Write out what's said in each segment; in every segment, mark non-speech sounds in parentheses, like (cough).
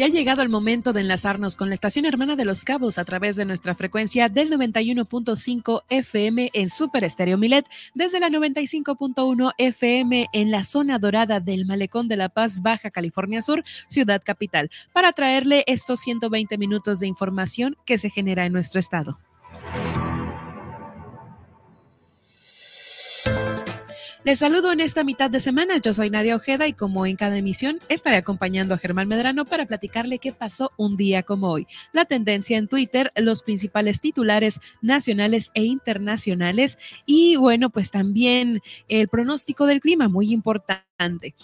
Y ha llegado el momento de enlazarnos con la estación hermana de Los Cabos a través de nuestra frecuencia del 91.5 FM en Super Estéreo Milet, desde la 95.1 FM en la zona dorada del Malecón de La Paz, Baja California Sur, Ciudad Capital, para traerle estos 120 minutos de información que se genera en nuestro estado. Les saludo en esta mitad de semana. Yo soy Nadia Ojeda y como en cada emisión estaré acompañando a Germán Medrano para platicarle qué pasó un día como hoy. La tendencia en Twitter, los principales titulares nacionales e internacionales y bueno, pues también el pronóstico del clima, muy importante.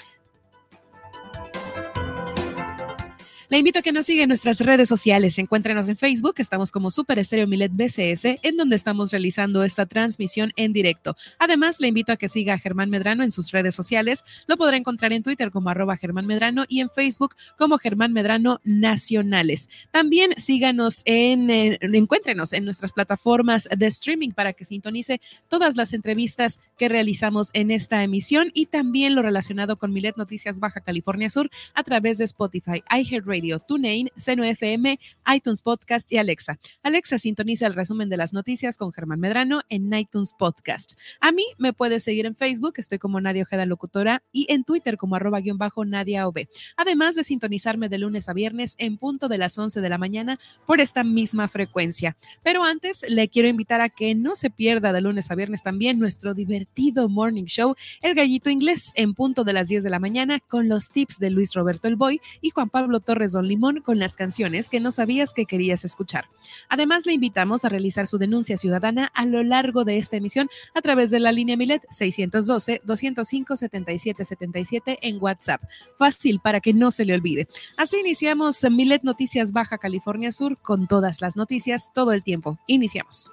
Le invito a que nos siga en nuestras redes sociales. Encuéntrenos en Facebook, estamos como Super Estéreo Milet BCS, en donde estamos realizando esta transmisión en directo. Además, le invito a que siga a Germán Medrano en sus redes sociales. Lo podrá encontrar en Twitter como arroba Germán Medrano y en Facebook como Germán Medrano Nacionales. También síganos en, encuéntrenos en nuestras plataformas de streaming para que sintonice todas las entrevistas que realizamos en esta emisión y también lo relacionado con Milet Noticias Baja California Sur a través de Spotify, Radio, TuneIn, FM, iTunes Podcast y Alexa. Alexa sintoniza el resumen de las noticias con Germán Medrano en iTunes Podcast. A mí me puedes seguir en Facebook, estoy como Nadia Ojeda Locutora y en Twitter como arroba guion bajo Nadia OB. Además de sintonizarme de lunes a viernes en punto de las 11 de la mañana por esta misma frecuencia. Pero antes le quiero invitar a que no se pierda de lunes a viernes también nuestro divertido morning show, El Gallito Inglés, en punto de las 10 de la mañana con los tips de Luis Roberto El Boy y Juan Pablo Torres Don Limón con las canciones que no sabías que querías escuchar. Además, le invitamos a realizar su denuncia ciudadana a lo largo de esta emisión a través de la línea Milet 612-205-7777 en WhatsApp. Fácil para que no se le olvide. Así iniciamos Milet Noticias Baja California Sur con todas las noticias todo el tiempo. Iniciamos.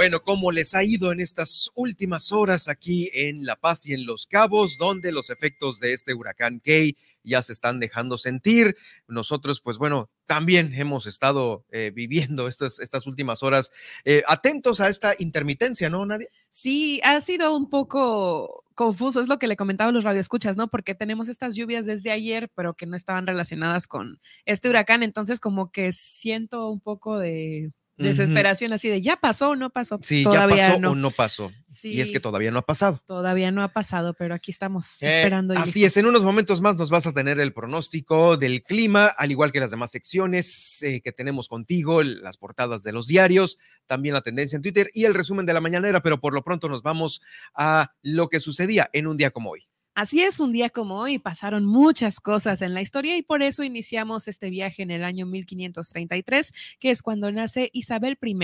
Bueno, ¿cómo les ha ido en estas últimas horas aquí en La Paz y en Los Cabos, donde los efectos de este huracán Kay ya se están dejando sentir? Nosotros, pues bueno, también hemos estado eh, viviendo estas, estas últimas horas eh, atentos a esta intermitencia, ¿no, Nadia? Sí, ha sido un poco confuso, es lo que le comentaba a los radioescuchas, ¿no? Porque tenemos estas lluvias desde ayer, pero que no estaban relacionadas con este huracán, entonces como que siento un poco de desesperación así de ya pasó o no pasó. Sí, todavía ya pasó no. o no pasó. y es que todavía no ha pasado. Todavía no ha pasado, pero aquí estamos eh, esperando. así es, en unos momentos más nos vas a tener el pronóstico del clima, al igual que las demás secciones eh, que tenemos contigo, las portadas de los diarios, también la tendencia en Twitter y el resumen de la mañanera, pero por lo pronto nos vamos a lo que sucedía en un día como hoy. Así es, un día como hoy pasaron muchas cosas en la historia y por eso iniciamos este viaje en el año 1533, que es cuando nace Isabel I,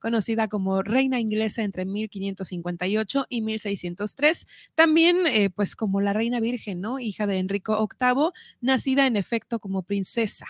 conocida como reina inglesa entre 1558 y 1603, también eh, pues como la reina virgen, ¿no? Hija de Enrico VIII, nacida en efecto como princesa.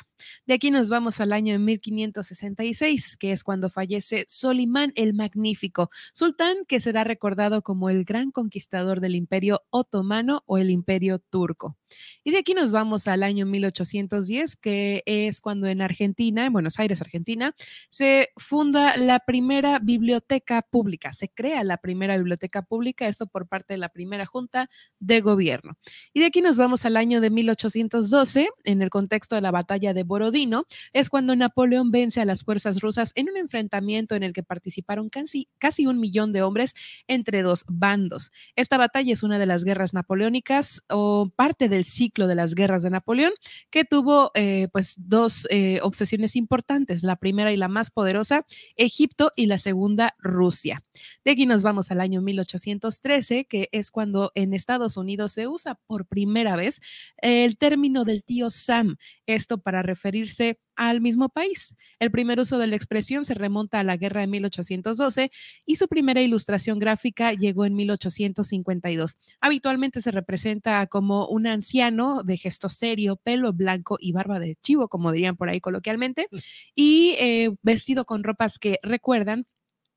De aquí nos vamos al año 1566, que es cuando fallece Solimán el Magnífico, sultán que será recordado como el gran conquistador del imperio otomano o el imperio turco. Y de aquí nos vamos al año 1810, que es cuando en Argentina, en Buenos Aires, Argentina, se funda la primera biblioteca pública, se crea la primera biblioteca pública, esto por parte de la primera junta de gobierno. Y de aquí nos vamos al año de 1812, en el contexto de la batalla de Borodino, es cuando Napoleón vence a las fuerzas rusas en un enfrentamiento en el que participaron casi, casi un millón de hombres entre dos bandos. Esta batalla es una de las guerras napoleónicas o parte del ciclo de las guerras de Napoleón, que tuvo eh, pues dos eh, obsesiones importantes, la primera y la más poderosa, Egipto, y la segunda, Rusia. De aquí nos vamos al año 1813, que es cuando en Estados Unidos se usa por primera vez el término del tío Sam, esto para referirse al mismo país. El primer uso de la expresión se remonta a la guerra de 1812 y su primera ilustración gráfica llegó en 1852. Habitualmente se representa como un anciano de gesto serio, pelo blanco y barba de chivo, como dirían por ahí coloquialmente, mm. y eh, vestido con ropas que recuerdan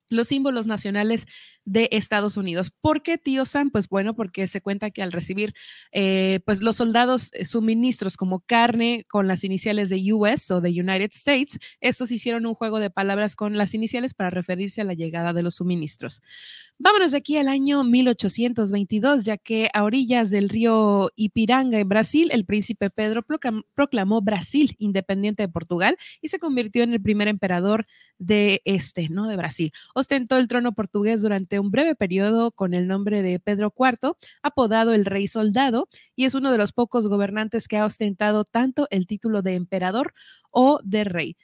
los símbolos nacionales de Estados Unidos. ¿Por qué tío Sam? Pues bueno, porque se cuenta que al recibir eh, pues los soldados eh, suministros como carne con las iniciales de US o de United States, estos hicieron un juego de palabras con las iniciales para referirse a la llegada de los suministros. Vámonos de aquí al año 1822, ya que a orillas del río Ipiranga en Brasil, el príncipe Pedro proclamó Brasil independiente de Portugal y se convirtió en el primer emperador de este, ¿no? De Brasil. Ostentó el trono portugués durante un breve periodo con el nombre de Pedro IV, apodado el Rey Soldado, y es uno de los pocos gobernantes que ha ostentado tanto el título de emperador o de rey.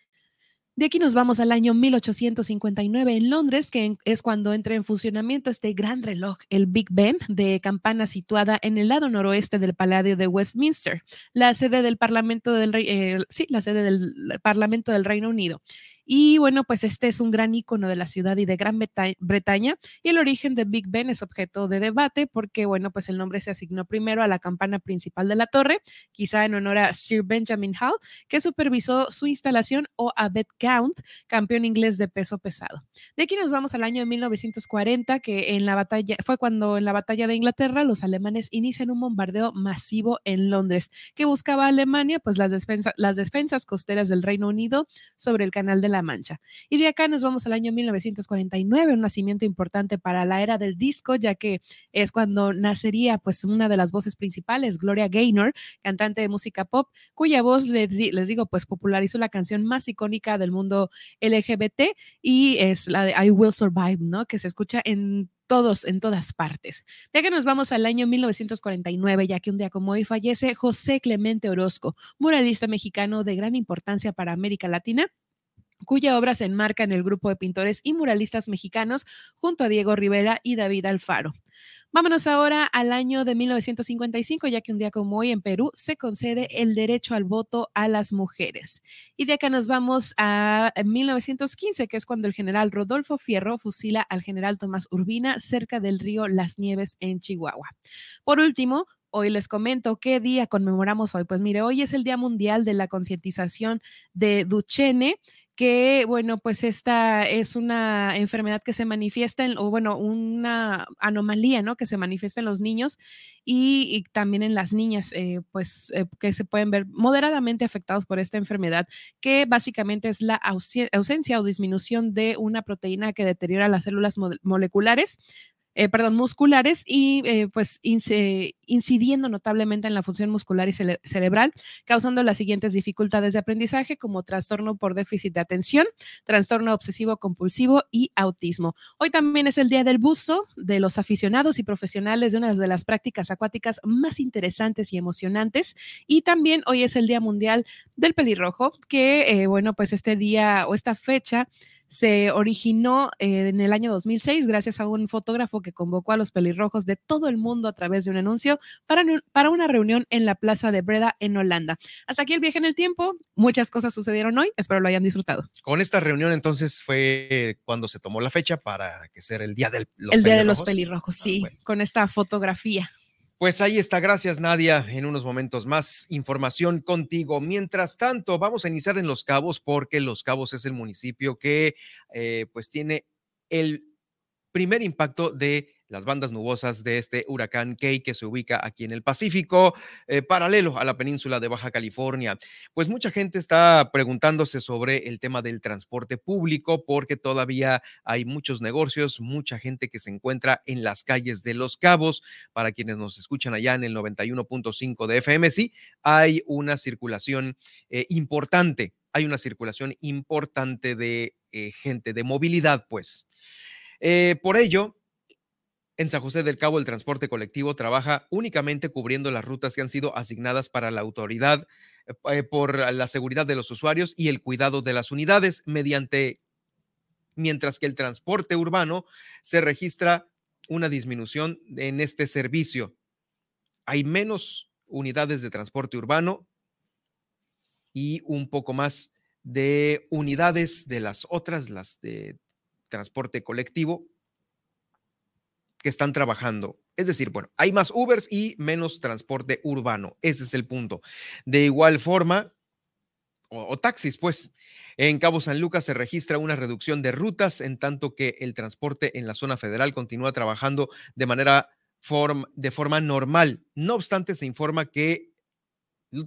De aquí nos vamos al año 1859 en Londres, que es cuando entra en funcionamiento este gran reloj, el Big Ben, de campana situada en el lado noroeste del Palacio de Westminster, la sede del Parlamento del eh, la sede del Parlamento del Reino Unido. Y bueno, pues este es un gran icono de la ciudad y de Gran Bretaña. Y el origen de Big Ben es objeto de debate porque, bueno, pues el nombre se asignó primero a la campana principal de la torre, quizá en honor a Sir Benjamin Hall, que supervisó su instalación, o a Beth Count, campeón inglés de peso pesado. De aquí nos vamos al año de 1940, que en la batalla, fue cuando en la batalla de Inglaterra los alemanes inician un bombardeo masivo en Londres, que buscaba a Alemania, pues las, las defensas costeras del Reino Unido sobre el canal de la Mancha. Y de acá nos vamos al año 1949, un nacimiento importante para la era del disco, ya que es cuando nacería pues una de las voces principales, Gloria Gaynor, cantante de música pop, cuya voz les, digo pues popularizó la canción más icónica del mundo LGBT y es la de I Will Survive, ¿no? Que se escucha en todos, en todas partes. Ya que nos vamos al año 1949, ya que un día como hoy fallece José Clemente Orozco, muralista mexicano de gran importancia para América Latina cuya obra se enmarca en el grupo de pintores y muralistas mexicanos junto a Diego Rivera y David Alfaro. Vámonos ahora al año de 1955, ya que un día como hoy en Perú se concede el derecho al voto a las mujeres. Y de acá nos vamos a 1915, que es cuando el general Rodolfo Fierro fusila al general Tomás Urbina cerca del río Las Nieves en Chihuahua. Por último, Hoy les comento qué día conmemoramos hoy. Pues mire, hoy es el Día Mundial de la Concientización de Duchenne que, bueno, pues esta es una enfermedad que se manifiesta, en, o bueno, una anomalía, ¿no? Que se manifiesta en los niños y, también en las niñas, eh, pues eh, que se pueden ver moderadamente afectados por esta enfermedad, que básicamente es la ausencia o disminución de una proteína que deteriora las células moleculares eh, perdón, musculares y eh, pues incidiendo notablemente en la función muscular y cerebral, causando las siguientes dificultades de aprendizaje como trastorno por déficit de atención, trastorno obsesivo compulsivo y autismo. Hoy también es el Día del Buzo de los aficionados y profesionales de una de las prácticas acuáticas más interesantes y emocionantes. Y también hoy es el Día Mundial del Pelirrojo, que eh, bueno, pues este día o esta fecha se originó eh, en el año 2006 gracias a un fotógrafo que convocó a los pelirrojos de todo el mundo a través de un anuncio para, para una reunión en la Plaza de Breda en Holanda. Hasta aquí el viaje en el tiempo. Muchas cosas sucedieron hoy. Espero lo hayan disfrutado. Con esta reunión entonces fue cuando se tomó la fecha para que sea el Día del El Día de los Pelirrojos, ah, sí, con esta fotografía. Pues ahí está, gracias Nadia. En unos momentos más información contigo. Mientras tanto, vamos a iniciar en Los Cabos porque Los Cabos es el municipio que eh, pues tiene el primer impacto de las bandas nubosas de este huracán Key que se ubica aquí en el Pacífico, eh, paralelo a la península de Baja California. Pues mucha gente está preguntándose sobre el tema del transporte público porque todavía hay muchos negocios, mucha gente que se encuentra en las calles de Los Cabos. Para quienes nos escuchan allá en el 91.5 de FM, sí, hay una circulación eh, importante, hay una circulación importante de eh, gente, de movilidad, pues. por ello, en San José del Cabo, el transporte colectivo trabaja únicamente cubriendo las rutas que han sido asignadas para la autoridad eh, por la seguridad de los usuarios y el cuidado de las unidades mediante, mientras que el transporte urbano se registra una disminución en este servicio. Hay menos unidades de transporte urbano y un poco más de unidades de las otras, las de transporte colectivo, que están trabajando. Es decir, bueno, hay más Ubers y menos transporte urbano. Ese es el punto. De igual forma, o, taxis, pues. En Cabo San Lucas se registra una reducción de rutas, en tanto que el transporte en la zona federal continúa trabajando de manera de forma normal. No obstante, se informa que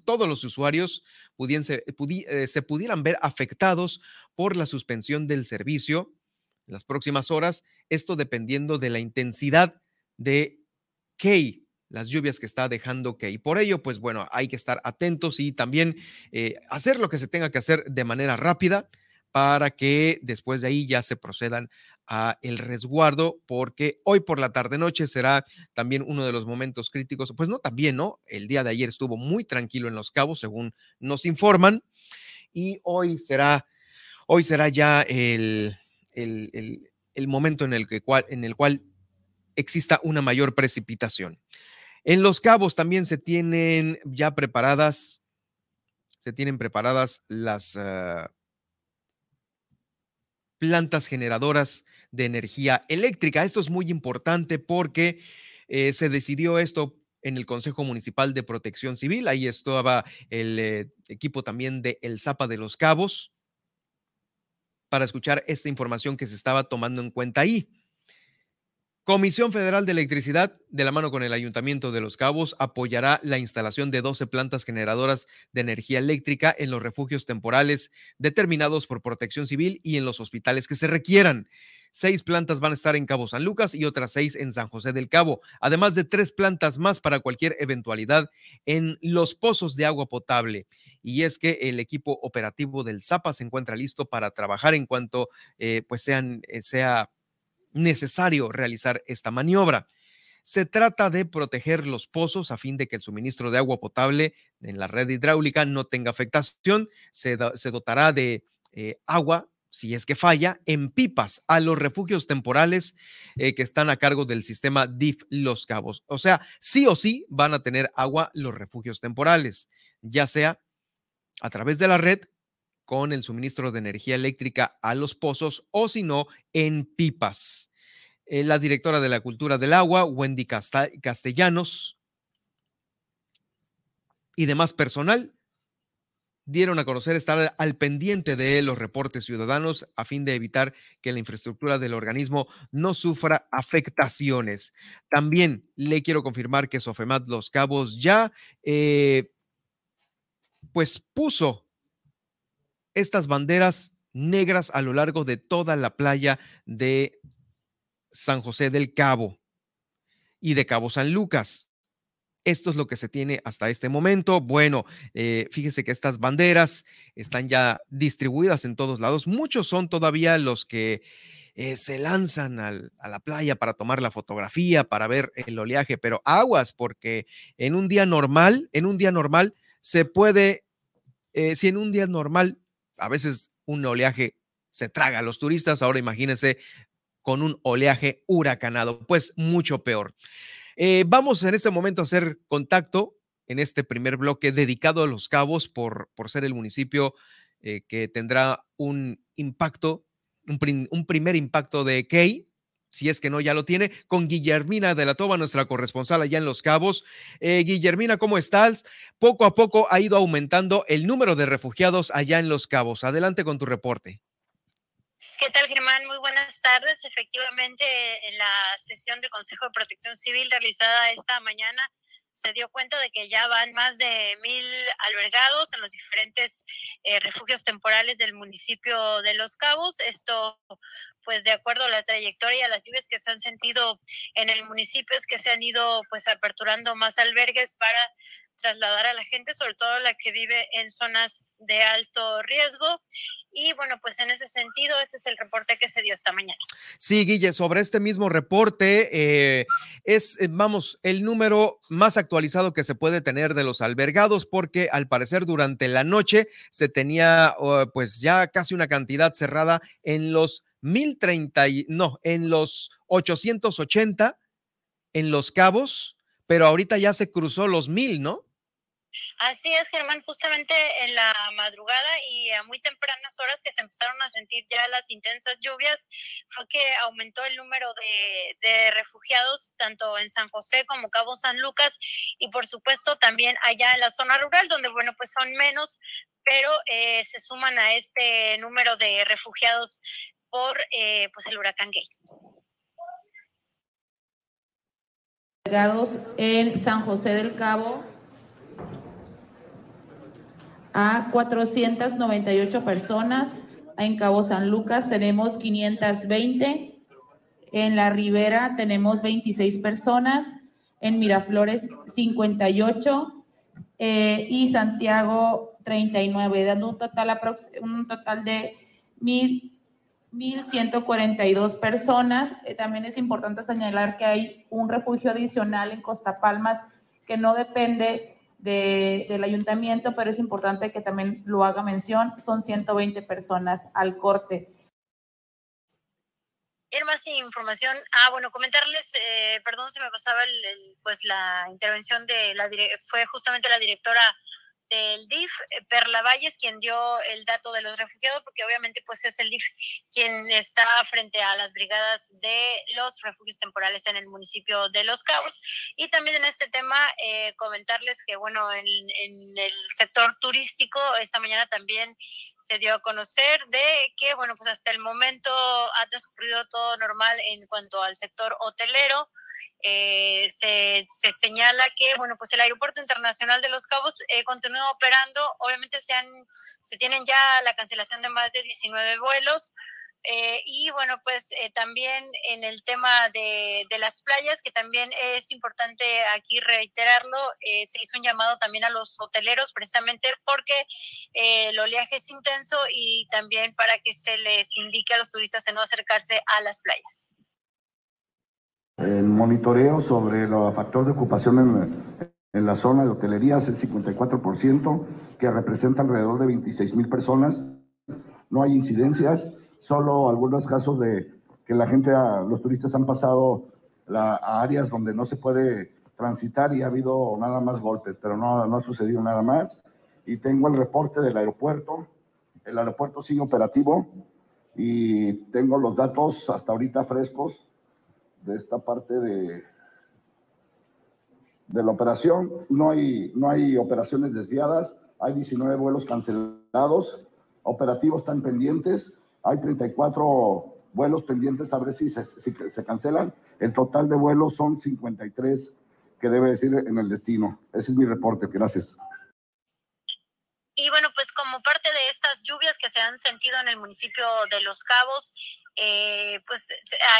todos los usuarios eh, se pudieran ver afectados por la suspensión del servicio las próximas horas, esto dependiendo de la intensidad de Key, las lluvias que está dejando Key. Por ello, pues bueno, hay que estar atentos y también eh, hacer lo que se tenga que hacer de manera rápida para que después de ahí ya se procedan a el resguardo, porque hoy por la tarde noche será también uno de los momentos críticos. Pues no, también, ¿no? El día de ayer estuvo muy tranquilo en Los Cabos, según nos informan, y hoy será, hoy será ya el, el, momento en el, que, en el cual exista una mayor precipitación. En Los Cabos también se tienen ya preparadas, se tienen preparadas las ah, plantas generadoras de energía eléctrica. Esto es muy importante porque eh, se decidió esto en el Consejo Municipal de Protección Civil. Ahí estaba el eh, equipo también de El Zapa de los Cabos para escuchar esta información que se estaba tomando en cuenta ahí. Comisión Federal de Electricidad, de la mano con el Ayuntamiento de Los Cabos, apoyará la instalación de 12 plantas generadoras de energía eléctrica en los refugios temporales determinados por Protección Civil y en los hospitales que se requieran. Seis plantas van a estar en Cabo San Lucas y otras seis en San José del Cabo, además de tres plantas más para cualquier eventualidad en los pozos de agua potable. Y es que el equipo operativo del ZAPA se encuentra listo para trabajar en cuanto eh, pues sean, eh, sea necesario realizar esta maniobra. Se trata de proteger los pozos a fin de que el suministro de agua potable en la red hidráulica no tenga afectación. Se, dotará de eh, agua si es que falla, en pipas a los refugios temporales eh, que están a cargo del sistema DIF Los Cabos. O sea, sí o sí van a tener agua los refugios temporales, ya sea a través de la red con el suministro de energía eléctrica a los pozos o si no, en pipas. Eh, la directora de la Cultura del Agua, Wendy Castellanos, y demás personal dieron a conocer estar al pendiente de los reportes ciudadanos a fin de evitar que la infraestructura del organismo no sufra afectaciones. También le quiero confirmar que Sofemat Los Cabos ya eh, pues puso estas banderas negras a lo largo de toda la playa de San José del Cabo y de Cabo San Lucas. Esto es lo que se tiene hasta este momento. Bueno, eh, fíjese que estas banderas están ya distribuidas en todos lados. Muchos son todavía los que eh, se lanzan a la playa para tomar la fotografía, para ver el oleaje, pero aguas, porque en un día normal, en un día normal se puede, eh, si en un día normal a veces un oleaje se traga a los turistas, ahora imagínense con un oleaje huracanado, pues mucho peor. Eh, vamos en este momento a hacer contacto en este primer bloque dedicado a Los Cabos por, por ser el municipio eh, que tendrá un impacto, un, primer impacto de Key, si es que no ya lo tiene, con Guillermina de la Toba, nuestra corresponsal allá en Los Cabos. Eh, Guillermina, ¿cómo estás? Poco a poco ha ido aumentando el número de refugiados allá en Los Cabos. Adelante con tu reporte. ¿Qué tal, Germán? Muy buenas tardes. Efectivamente, en la sesión del Consejo de Protección Civil realizada esta mañana, se dio cuenta de que ya van más de mil albergados en los diferentes eh, refugios temporales del municipio de Los Cabos. Esto, pues, de acuerdo a la trayectoria, las lluvias que se han sentido en el municipio, es que se han ido, pues, aperturando más albergues para trasladar a la gente, sobre todo la que vive en zonas de alto riesgo. Y bueno, pues en ese sentido, este es el reporte que se dio esta mañana. Sí, Guille, sobre este mismo reporte, eh, es, eh, vamos, el número más actualizado que se puede tener de los albergados, porque al parecer durante la noche se tenía pues ya casi una cantidad cerrada en los 1030, no, en los 880 en los cabos, pero ahorita ya se cruzó los mil, ¿no? Así es, Germán, justamente en la madrugada y a muy tempranas horas que se empezaron a sentir ya las intensas lluvias, fue que aumentó el número de, refugiados tanto en San José como Cabo San Lucas y por supuesto también allá en la zona rural, donde bueno, pues son menos, pero eh, se suman a este número de refugiados por eh, pues el huracán Gay. En San José del Cabo, a 498 personas. En Cabo San Lucas tenemos 520. En la Ribera tenemos 26 personas. En Miraflores 58. Eh, y Santiago 39, dando un total, un total de 1.142 personas. Eh, también es importante señalar que hay un refugio adicional en Costa Palmas que no depende del ayuntamiento, pero es importante que también lo haga mención, son 120 personas al corte. Ir más información. Ah, bueno, comentarles, eh, perdón, se me pasaba el, pues la intervención de la fue justamente la directora del DIF, eh, Perla Valles, quien dio el dato de los refugiados, porque obviamente pues es el DIF quien está frente a las brigadas de los refugios temporales en el municipio de Los Cabos. Y también en este tema eh, comentarles que bueno, en, en, el sector turístico esta mañana también se dio a conocer de que bueno, pues hasta el momento ha transcurrido todo normal en cuanto al sector hotelero. Eh, se, se, señala que bueno pues el aeropuerto internacional de Los Cabos eh, continúa operando. Obviamente se han se tienen ya la cancelación de más de 19 vuelos. Eh, y bueno pues también en el tema de, de, las playas que también es importante aquí reiterarlo se hizo un llamado también a los hoteleros precisamente porque el oleaje es intenso y también para que se les indique a los turistas de no acercarse a las playas el monitoreo sobre el factor de ocupación en, en la zona de hotelería es el 54%, que representa alrededor de 26 mil personas. No hay incidencias, solo algunos casos de que la gente, los turistas han pasado a áreas donde no se puede transitar y ha habido nada más golpes, pero no, no ha sucedido nada más. Y tengo el reporte del aeropuerto. El aeropuerto sigue operativo y tengo los datos hasta ahorita frescos de esta parte de, de la operación. No hay, no hay operaciones desviadas, hay 19 vuelos cancelados, operativos están pendientes, hay 34 vuelos pendientes a ver si se, si se cancelan. El total de vuelos son 53 que debe decir en el destino. Ese es mi reporte. Gracias. Y bueno, pues como parte de estas lluvias que se han sentido en el municipio de Los Cabos, eh, pues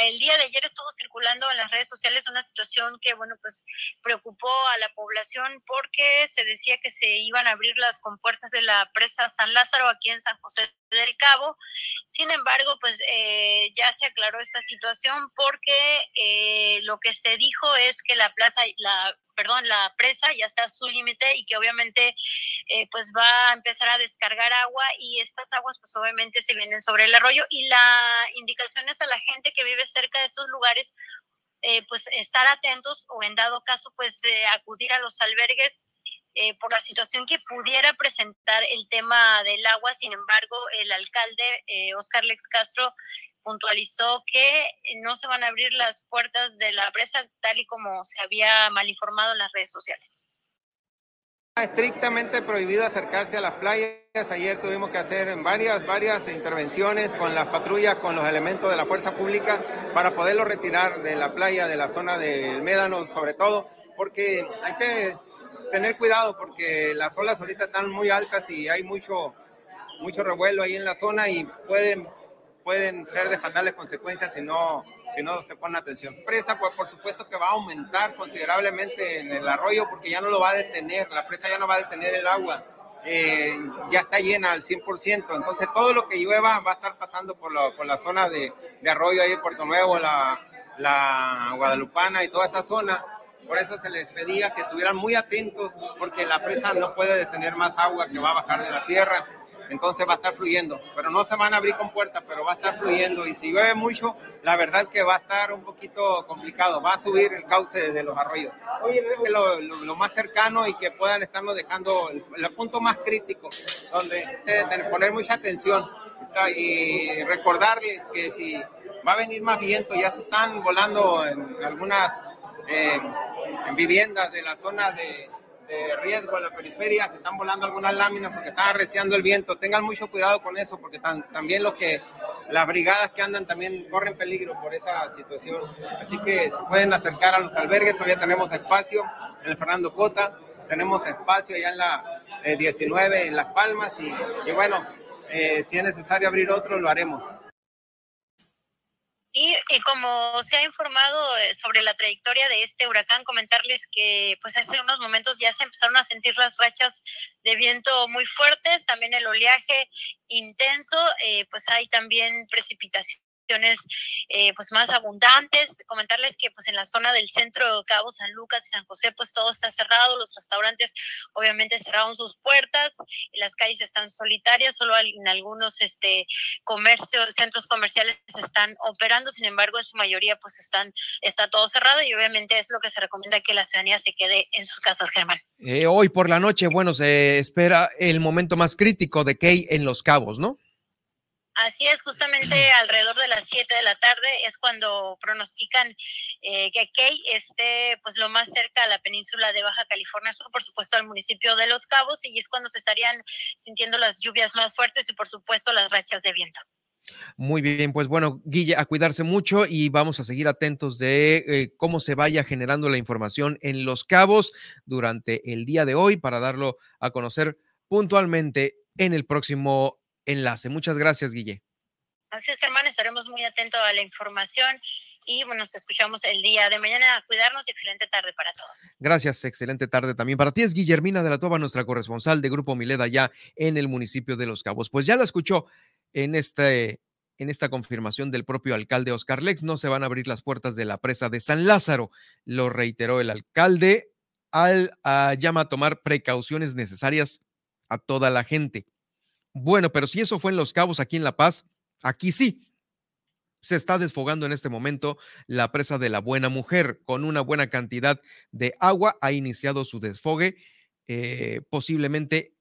el día de ayer estuvo circulando en las redes sociales una situación que, bueno, pues preocupó a la población porque se decía que se iban a abrir las compuertas de la presa San Lázaro aquí en San José del Cabo. Sin embargo, pues eh, ya se aclaró esta situación porque eh, lo que se dijo es que la plaza, la perdón, la presa ya está a su límite y que obviamente eh, pues va a empezar a descargar agua y estas aguas pues obviamente se vienen sobre el arroyo y la indicación es a la gente que vive cerca de esos lugares eh, pues estar atentos o en dado caso pues acudir a los albergues eh, por la situación que pudiera presentar el tema del agua. Sin embargo, el alcalde Oscar Lex Castro puntualizó que no se van a abrir las puertas de la presa tal y como se había mal informado en las redes sociales. Estrictamente prohibido acercarse a las playas. Ayer tuvimos que hacer varias, varias intervenciones con las patrullas, con los elementos de la fuerza pública para poderlo retirar de la playa, de la zona del Médano, sobre todo, porque hay que tener cuidado porque las olas ahorita están muy altas y hay mucho, mucho revuelo ahí en la zona y pueden pueden ser de fatales consecuencias si no, si no se pone atención. La presa, pues por supuesto que va a aumentar considerablemente en el arroyo porque ya no lo va a detener, la presa ya no va a detener el agua. Eh, ya está llena al 100%, entonces todo lo que llueva va a estar pasando por, por la zona de, de, arroyo ahí, Puerto Nuevo, la, la Guadalupana y toda esa zona. Por eso se les pedía que estuvieran muy atentos porque la presa no puede detener más agua que va a bajar de la sierra entonces va a estar fluyendo, pero no se van a abrir con puertas, pero va a estar fluyendo. Y si llueve mucho, la verdad que va a estar un poquito complicado, va a subir el cauce de los arroyos. Lo, lo, más cercano y que puedan estarnos dejando el, el punto más crítico, donde deben poner mucha atención y recordarles que si va a venir más viento, ya se están volando en algunas eh, viviendas de la zona de, riesgo en la periferia, se están volando algunas láminas porque está arreciando el viento. Tengan mucho cuidado con eso porque también lo que las brigadas que andan también corren peligro por esa situación. Así que se pueden acercar a los albergues, todavía tenemos espacio en el Fernando Cota, tenemos espacio allá en la 19 eh, en Las Palmas y, y bueno, eh, si es necesario abrir otro, lo haremos. Y, como se ha informado eh, sobre la trayectoria de este huracán, comentarles que pues hace unos momentos ya se empezaron a sentir las rachas de viento muy fuertes, también el oleaje intenso, eh, pues hay también precipitación eh, pues más abundantes. Comentarles que pues en la zona del centro de Cabo San Lucas y San José pues todo está cerrado, los restaurantes obviamente cerraron sus puertas, las calles están solitarias, solo en algunos este comercios, centros comerciales están operando, sin embargo en su mayoría pues están está todo cerrado y obviamente es lo que se recomienda que la ciudadanía se quede en sus casas, Germán. Eh, hoy por la noche, bueno, se espera el momento más crítico de Key en Los Cabos, ¿no? Así es, justamente (clears throat) alrededor de las 7 de la tarde es cuando pronostican eh, que Key esté pues lo más cerca a la península de Baja California Sur, por supuesto al municipio de Los Cabos, y es cuando se estarían sintiendo las lluvias más fuertes y por supuesto las rachas de viento. Muy bien, pues bueno, Guille, a cuidarse mucho y vamos a seguir atentos de eh, cómo se vaya generando la información en Los Cabos durante el día de hoy para darlo a conocer puntualmente en el próximo enlace. Muchas gracias, Guille. Así es, hermano, estaremos muy atentos a la información y bueno, nos escuchamos el día de mañana. A cuidarnos y excelente tarde para todos. Gracias, excelente tarde también para ti. Es Guillermina de la Toba, nuestra corresponsal de Grupo Mileda ya en el municipio de Los Cabos. Pues ya la escuchó en este en esta confirmación del propio alcalde Oscar Lex, no se van a abrir las puertas de la presa de San Lázaro, lo reiteró el alcalde al a, llama a tomar precauciones necesarias a toda la gente. Bueno, pero si eso fue en Los Cabos, aquí en La Paz, aquí sí. Se está desfogando en este momento la presa de la Buena Mujer con una buena cantidad de agua. Ha iniciado su desfogue. Eh, posiblemente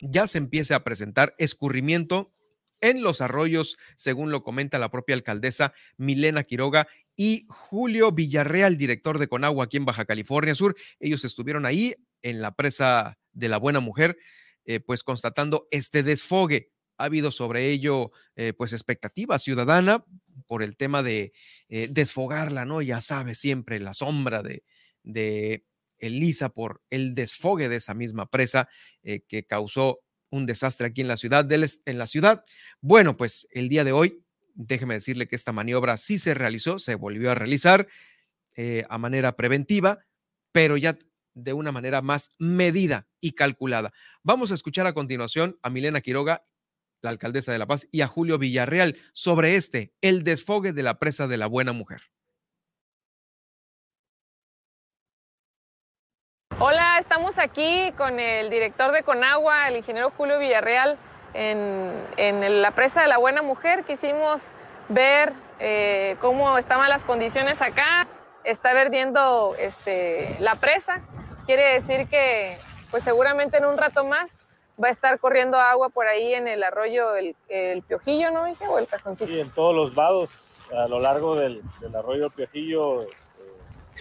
ya se empiece a presentar escurrimiento en los arroyos, según lo comenta la propia alcaldesa Milena Quiroga y Julio Villarreal, director de Conagua aquí en Baja California Sur. Ellos estuvieron ahí en la presa de la Buena Mujer eh, pues constatando este desfogue. Ha habido sobre ello eh, pues expectativa ciudadana por el tema de eh, desfogarla, ¿no? Ya sabe siempre la sombra de, de Elisa por el desfogue de esa misma presa que causó un desastre aquí en la ciudad. en la ciudad. Bueno, pues el día de hoy, déjeme decirle que esta maniobra sí se realizó, se volvió a realizar a manera preventiva, pero ya de una manera más medida y calculada. Vamos a escuchar a continuación a Milena Quiroga, la alcaldesa de La Paz, y a Julio Villarreal sobre este, el desfogue de la presa de la buena mujer. Hola, estamos aquí con el director de Conagua, el ingeniero Julio Villarreal, en, la presa de la Buena Mujer. Quisimos ver eh, cómo estaban las condiciones acá. Está verdiendo este, la presa Quiere decir que, pues seguramente en un rato más va a estar corriendo agua por ahí en el arroyo, el, Piojillo, ¿no, dije? O el Cajoncito. Sí, en todos los vados, a lo largo del, arroyo El Piojillo, eh,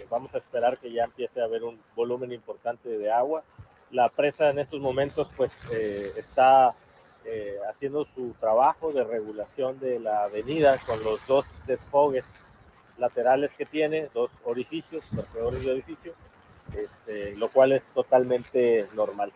vamos a esperar que ya empiece a haber un volumen importante de agua. La presa en estos momentos, pues, eh, está eh, haciendo su trabajo de regulación de la avenida con los dos desfogues laterales que tiene, dos orificios, los de orificio, este, lo cual es totalmente normal.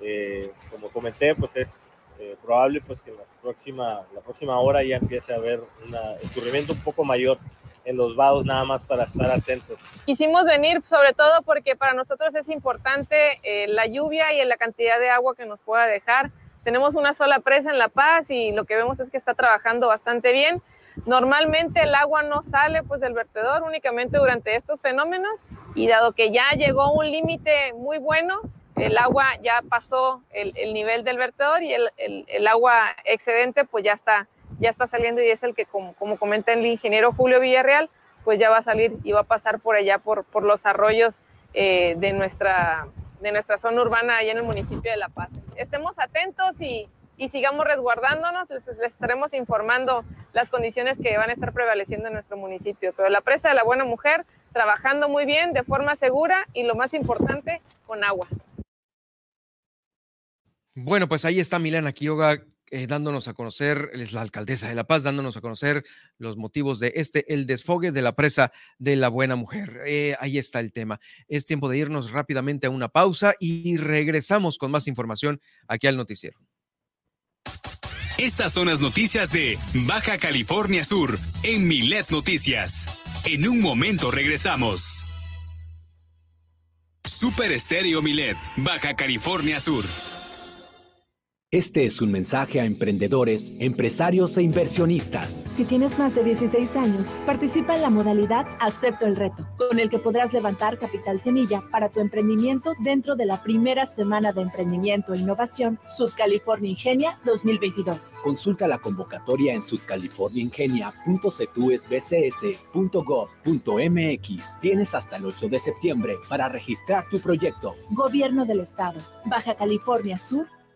Eh, como comenté, pues es eh, probable pues que la próxima, la próxima hora ya empiece a haber un escurrimiento un poco mayor en los vados nada más para estar atentos. Quisimos venir sobre todo porque para nosotros es importante eh, la lluvia y la cantidad de agua que nos pueda dejar. Tenemos una sola presa en La Paz y lo que vemos es que está trabajando bastante bien. Normalmente el agua no sale pues del vertedor únicamente durante estos fenómenos y dado que ya llegó un límite muy bueno, el agua ya pasó el, nivel del vertedor y el, agua excedente pues ya está, ya está saliendo y es el que, como, como comenta el ingeniero Julio Villarreal, pues ya va a salir y va a pasar por allá, por, los arroyos eh, de, nuestra, de nuestra zona urbana allá en el municipio de La Paz. Estemos atentos y, y sigamos resguardándonos, les, estaremos informando las condiciones que van a estar prevaleciendo en nuestro municipio. Pero la presa de la Buena Mujer trabajando muy bien, de forma segura y lo más importante, con agua. Bueno, pues ahí está Milena Quiroga eh, dándonos a conocer, es la alcaldesa de La Paz, dándonos a conocer los motivos de este, el desfogue de la presa de la buena mujer. Eh, ahí está el tema. Es tiempo de irnos rápidamente a una pausa y regresamos con más información aquí al noticiero. Estas son las noticias de Baja California Sur en Milet Noticias. En un momento regresamos. Super Estéreo Milet, Baja California Sur. Este es un mensaje a emprendedores, empresarios e inversionistas. Si tienes más de 16 años, participa en la modalidad Acepto el reto, con el que podrás levantar capital semilla para tu emprendimiento dentro de la primera semana de emprendimiento e innovación Sud California Ingenia 2022. Consulta la convocatoria en sudcaliforniaingenia.ctusbcs.gov.mx. Tienes hasta el 8 de septiembre para registrar tu proyecto. Gobierno del Estado, Baja California Sur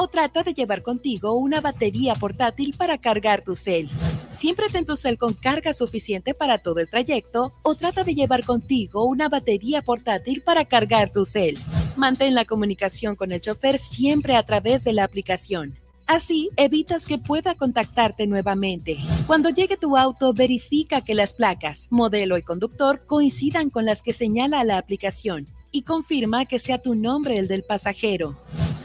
o trata de llevar contigo una batería portátil para cargar tu cel. Siempre ten tu cel con carga suficiente para todo el trayecto o trata de llevar contigo una batería portátil para cargar tu cel. Mantén la comunicación con el chofer siempre a través de la aplicación. Así evitas que pueda contactarte nuevamente. Cuando llegue tu auto, verifica que las placas, modelo y conductor coincidan con las que señala la aplicación y confirma que sea tu nombre el del pasajero.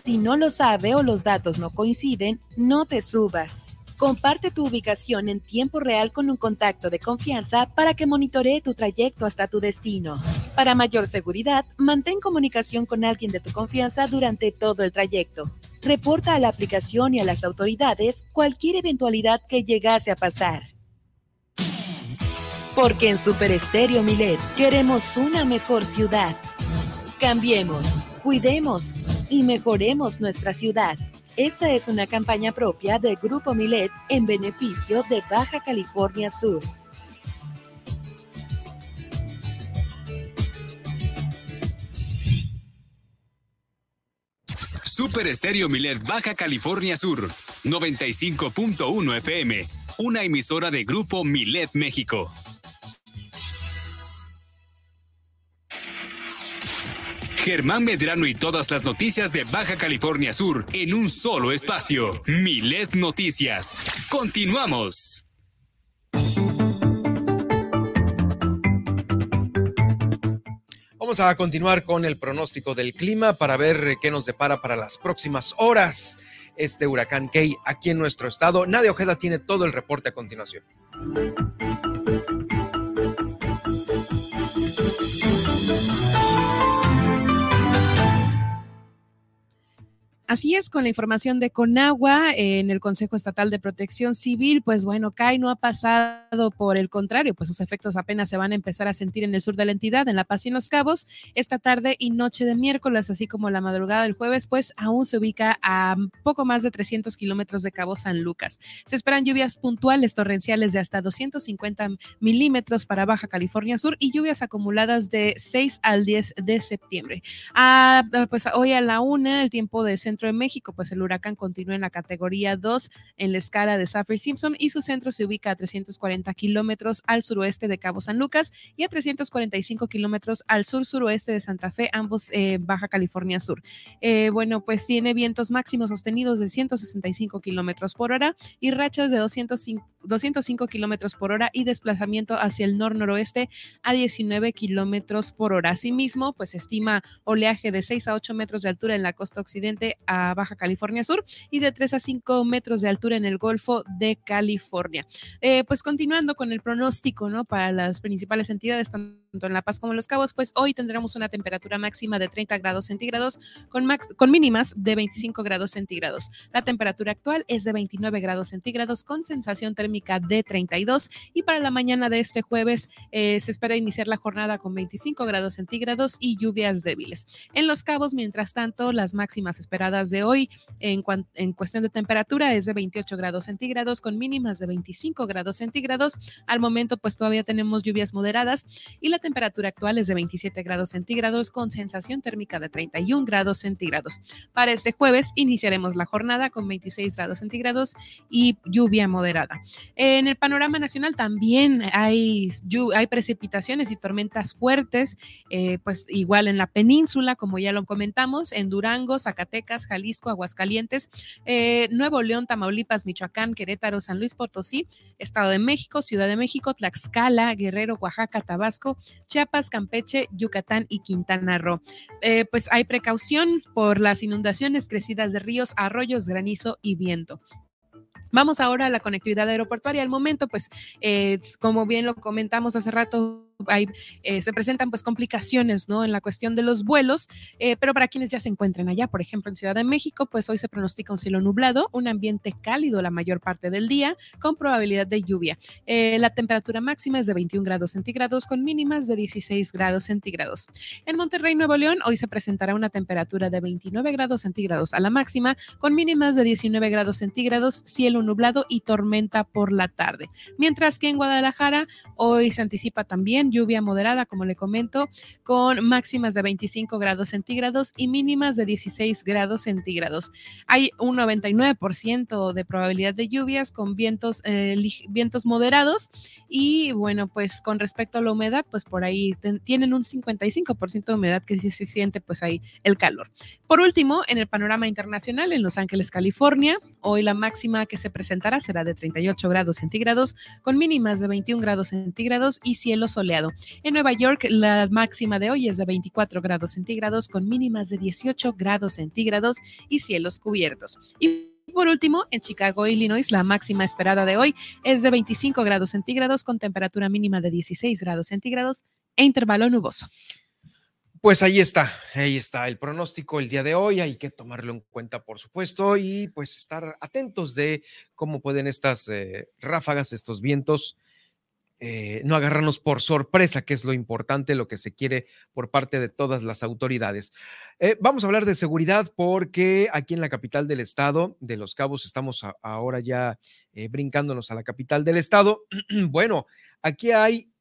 Si no lo sabe o los datos no coinciden, no te subas. Comparte tu ubicación en tiempo real con un contacto de confianza para que monitoree tu trayecto hasta tu destino. Para mayor seguridad, mantén comunicación con alguien de tu confianza durante todo el trayecto. Reporta a la aplicación y a las autoridades cualquier eventualidad que llegase a pasar. Porque en Super Estéreo Milet queremos una mejor ciudad. Cambiemos, cuidemos y mejoremos nuestra ciudad. Esta es una campaña propia del Grupo Milet en beneficio de Baja California Sur. Super Estéreo Milet Baja California Sur, 95.1 FM, una emisora de Grupo Milet México. Germán Medrano y todas las noticias de Baja California Sur en un solo espacio. Milet Noticias. Continuamos. Vamos a continuar con el pronóstico del clima para ver qué nos depara para las próximas horas este huracán Key aquí en nuestro estado. Nadia Ojeda tiene todo el reporte a continuación. Así es, con la información de Conagua en el Consejo Estatal de Protección Civil, pues bueno, CAI no ha pasado por el contrario, pues sus efectos apenas se van a empezar a sentir en el sur de la entidad, en La Paz y en Los Cabos, esta tarde y noche de miércoles, así como la madrugada del jueves, pues aún se ubica a poco más de 300 kilómetros de Cabo San Lucas. Se esperan lluvias puntuales torrenciales de hasta 250 milímetros para Baja California Sur y lluvias acumuladas de 6 al 10 de septiembre. Ah, pues hoy a la una, el tiempo de centro centro de México, pues el huracán continúa en la categoría 2 en la escala de Saffir Simpson y su centro se ubica a 340 kilómetros al suroeste de Cabo San Lucas y a 345 kilómetros al sur-suroeste de Santa Fe, ambos eh, Baja California Sur. Eh, bueno, pues tiene vientos máximos sostenidos de 165 kilómetros por hora y rachas de 205, 205 kilómetros por hora y desplazamiento hacia el nor-noroeste a 19 kilómetros por hora. Asimismo, pues estima oleaje de 6 a 8 metros de altura en la costa occidente a Baja California Sur y de 3 a 5 metros de altura en el Golfo de California. Eh, pues continuando con el pronóstico, ¿no? Para las principales entidades, tanto en La Paz como en Los Cabos, pues hoy tendremos una temperatura máxima de 30 grados centígrados con, con mínimas de 25 grados centígrados. La temperatura actual es de 29 grados centígrados con sensación térmica de 32 y para la mañana de este jueves eh, se espera iniciar la jornada con 25 grados centígrados y lluvias débiles. En Los Cabos, mientras tanto, las máximas esperadas de hoy en, en cuestión de temperatura es de 28 grados centígrados con mínimas de 25 grados centígrados. Al momento, pues todavía tenemos lluvias moderadas y la temperatura actual es de 27 grados centígrados con sensación térmica de 31 grados centígrados. Para este jueves iniciaremos la jornada con 26 grados centígrados y lluvia moderada. En el panorama nacional también hay, precipitaciones y tormentas fuertes, eh, pues igual en la península, como ya lo comentamos, en Durango, Zacatecas, Jalisco, Aguascalientes, eh, Nuevo León, Tamaulipas, Michoacán, Querétaro, San Luis Potosí, Estado de México, Ciudad de México, Tlaxcala, Guerrero, Oaxaca, Tabasco, Chiapas, Campeche, Yucatán y Quintana Roo. Eh, pues hay precaución por las inundaciones, crecidas de ríos, arroyos, granizo y viento. Vamos ahora a la conectividad aeroportuaria. Al momento, pues, eh, como bien lo comentamos hace rato, eh, se presentan pues complicaciones, ¿no? En la cuestión de los vuelos, eh, pero para quienes ya se encuentran allá, por ejemplo, en Ciudad de México, pues hoy se pronostica un cielo nublado, un ambiente cálido la mayor parte del día, con probabilidad de lluvia. Eh, la temperatura máxima es de 21 grados centígrados, con mínimas de 16 grados centígrados. En Monterrey, Nuevo León, hoy se presentará una temperatura de 29 grados centígrados a la máxima, con mínimas de 19 grados centígrados, cielo nublado y tormenta por la tarde. Mientras que en Guadalajara, hoy se anticipa también lluvia moderada, como le comento, con máximas de 25 grados centígrados y mínimas de 16 grados centígrados. Hay un 99% de probabilidad de lluvias con vientos, eh, vientos moderados y bueno, pues con respecto a la humedad, pues por ahí tienen un 55% de humedad que sí se siente pues ahí el calor. Por último, en el panorama internacional, en Los Ángeles, California, hoy la máxima que se presentará será de 38 grados centígrados con mínimas de 21 grados centígrados y cielo soleado en Nueva York, la máxima de hoy es de 24 grados centígrados con mínimas de 18 grados centígrados y cielos cubiertos. Y por último, en Chicago, Illinois, la máxima esperada de hoy es de 25 grados centígrados con temperatura mínima de 16 grados centígrados e intervalo nuboso. Pues ahí está, ahí está el pronóstico el día de hoy, hay que tomarlo en cuenta, por supuesto, y pues estar atentos de cómo pueden estas eh, ráfagas, estos vientos eh, no agarrarnos por sorpresa, que es lo importante, lo que se quiere por parte de todas las autoridades. Eh, vamos a hablar de seguridad porque aquí en la capital del estado, de Los Cabos, estamos ahora ya eh, brincándonos a la capital del estado. (clears throat) bueno, aquí hay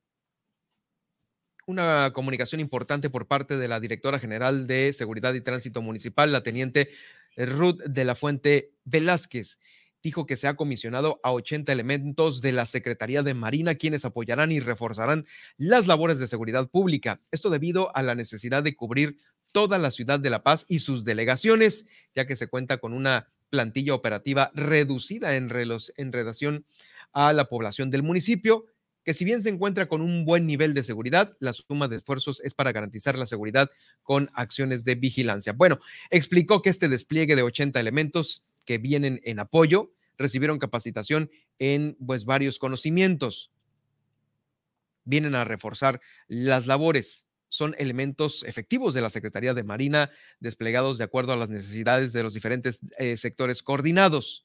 una comunicación importante por parte de la directora general de Seguridad y Tránsito Municipal, la teniente Ruth de la Fuente Velázquez dijo que se ha comisionado a 80 elementos de la Secretaría de Marina quienes apoyarán y reforzarán las labores de seguridad pública. Esto debido a la necesidad de cubrir toda la ciudad de La Paz y sus delegaciones, ya que se cuenta con una plantilla operativa reducida en, relación a la población del municipio, que si bien se encuentra con un buen nivel de seguridad, la suma de esfuerzos es para garantizar la seguridad con acciones de vigilancia. Bueno, explicó que este despliegue de 80 elementos que vienen en apoyo recibieron capacitación en pues varios conocimientos. Vienen a reforzar las labores. Son elementos efectivos de la Secretaría de Marina desplegados de acuerdo a las necesidades de los diferentes eh, sectores coordinados.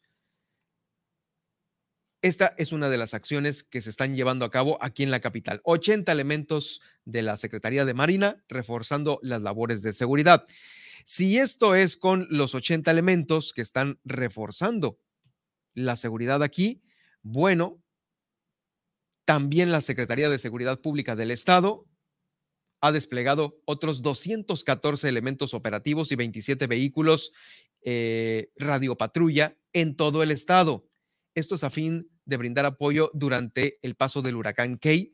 Esta es una de las acciones que se están llevando a cabo aquí en la capital. 80 elementos de la Secretaría de Marina reforzando las labores de seguridad. Si esto es con los 80 elementos que están reforzando la seguridad aquí, bueno, también la Secretaría de Seguridad Pública del Estado ha desplegado otros 214 elementos operativos y 27 vehículos eh, radiopatrulla en todo el estado. Esto es a fin de brindar apoyo durante el paso del huracán Key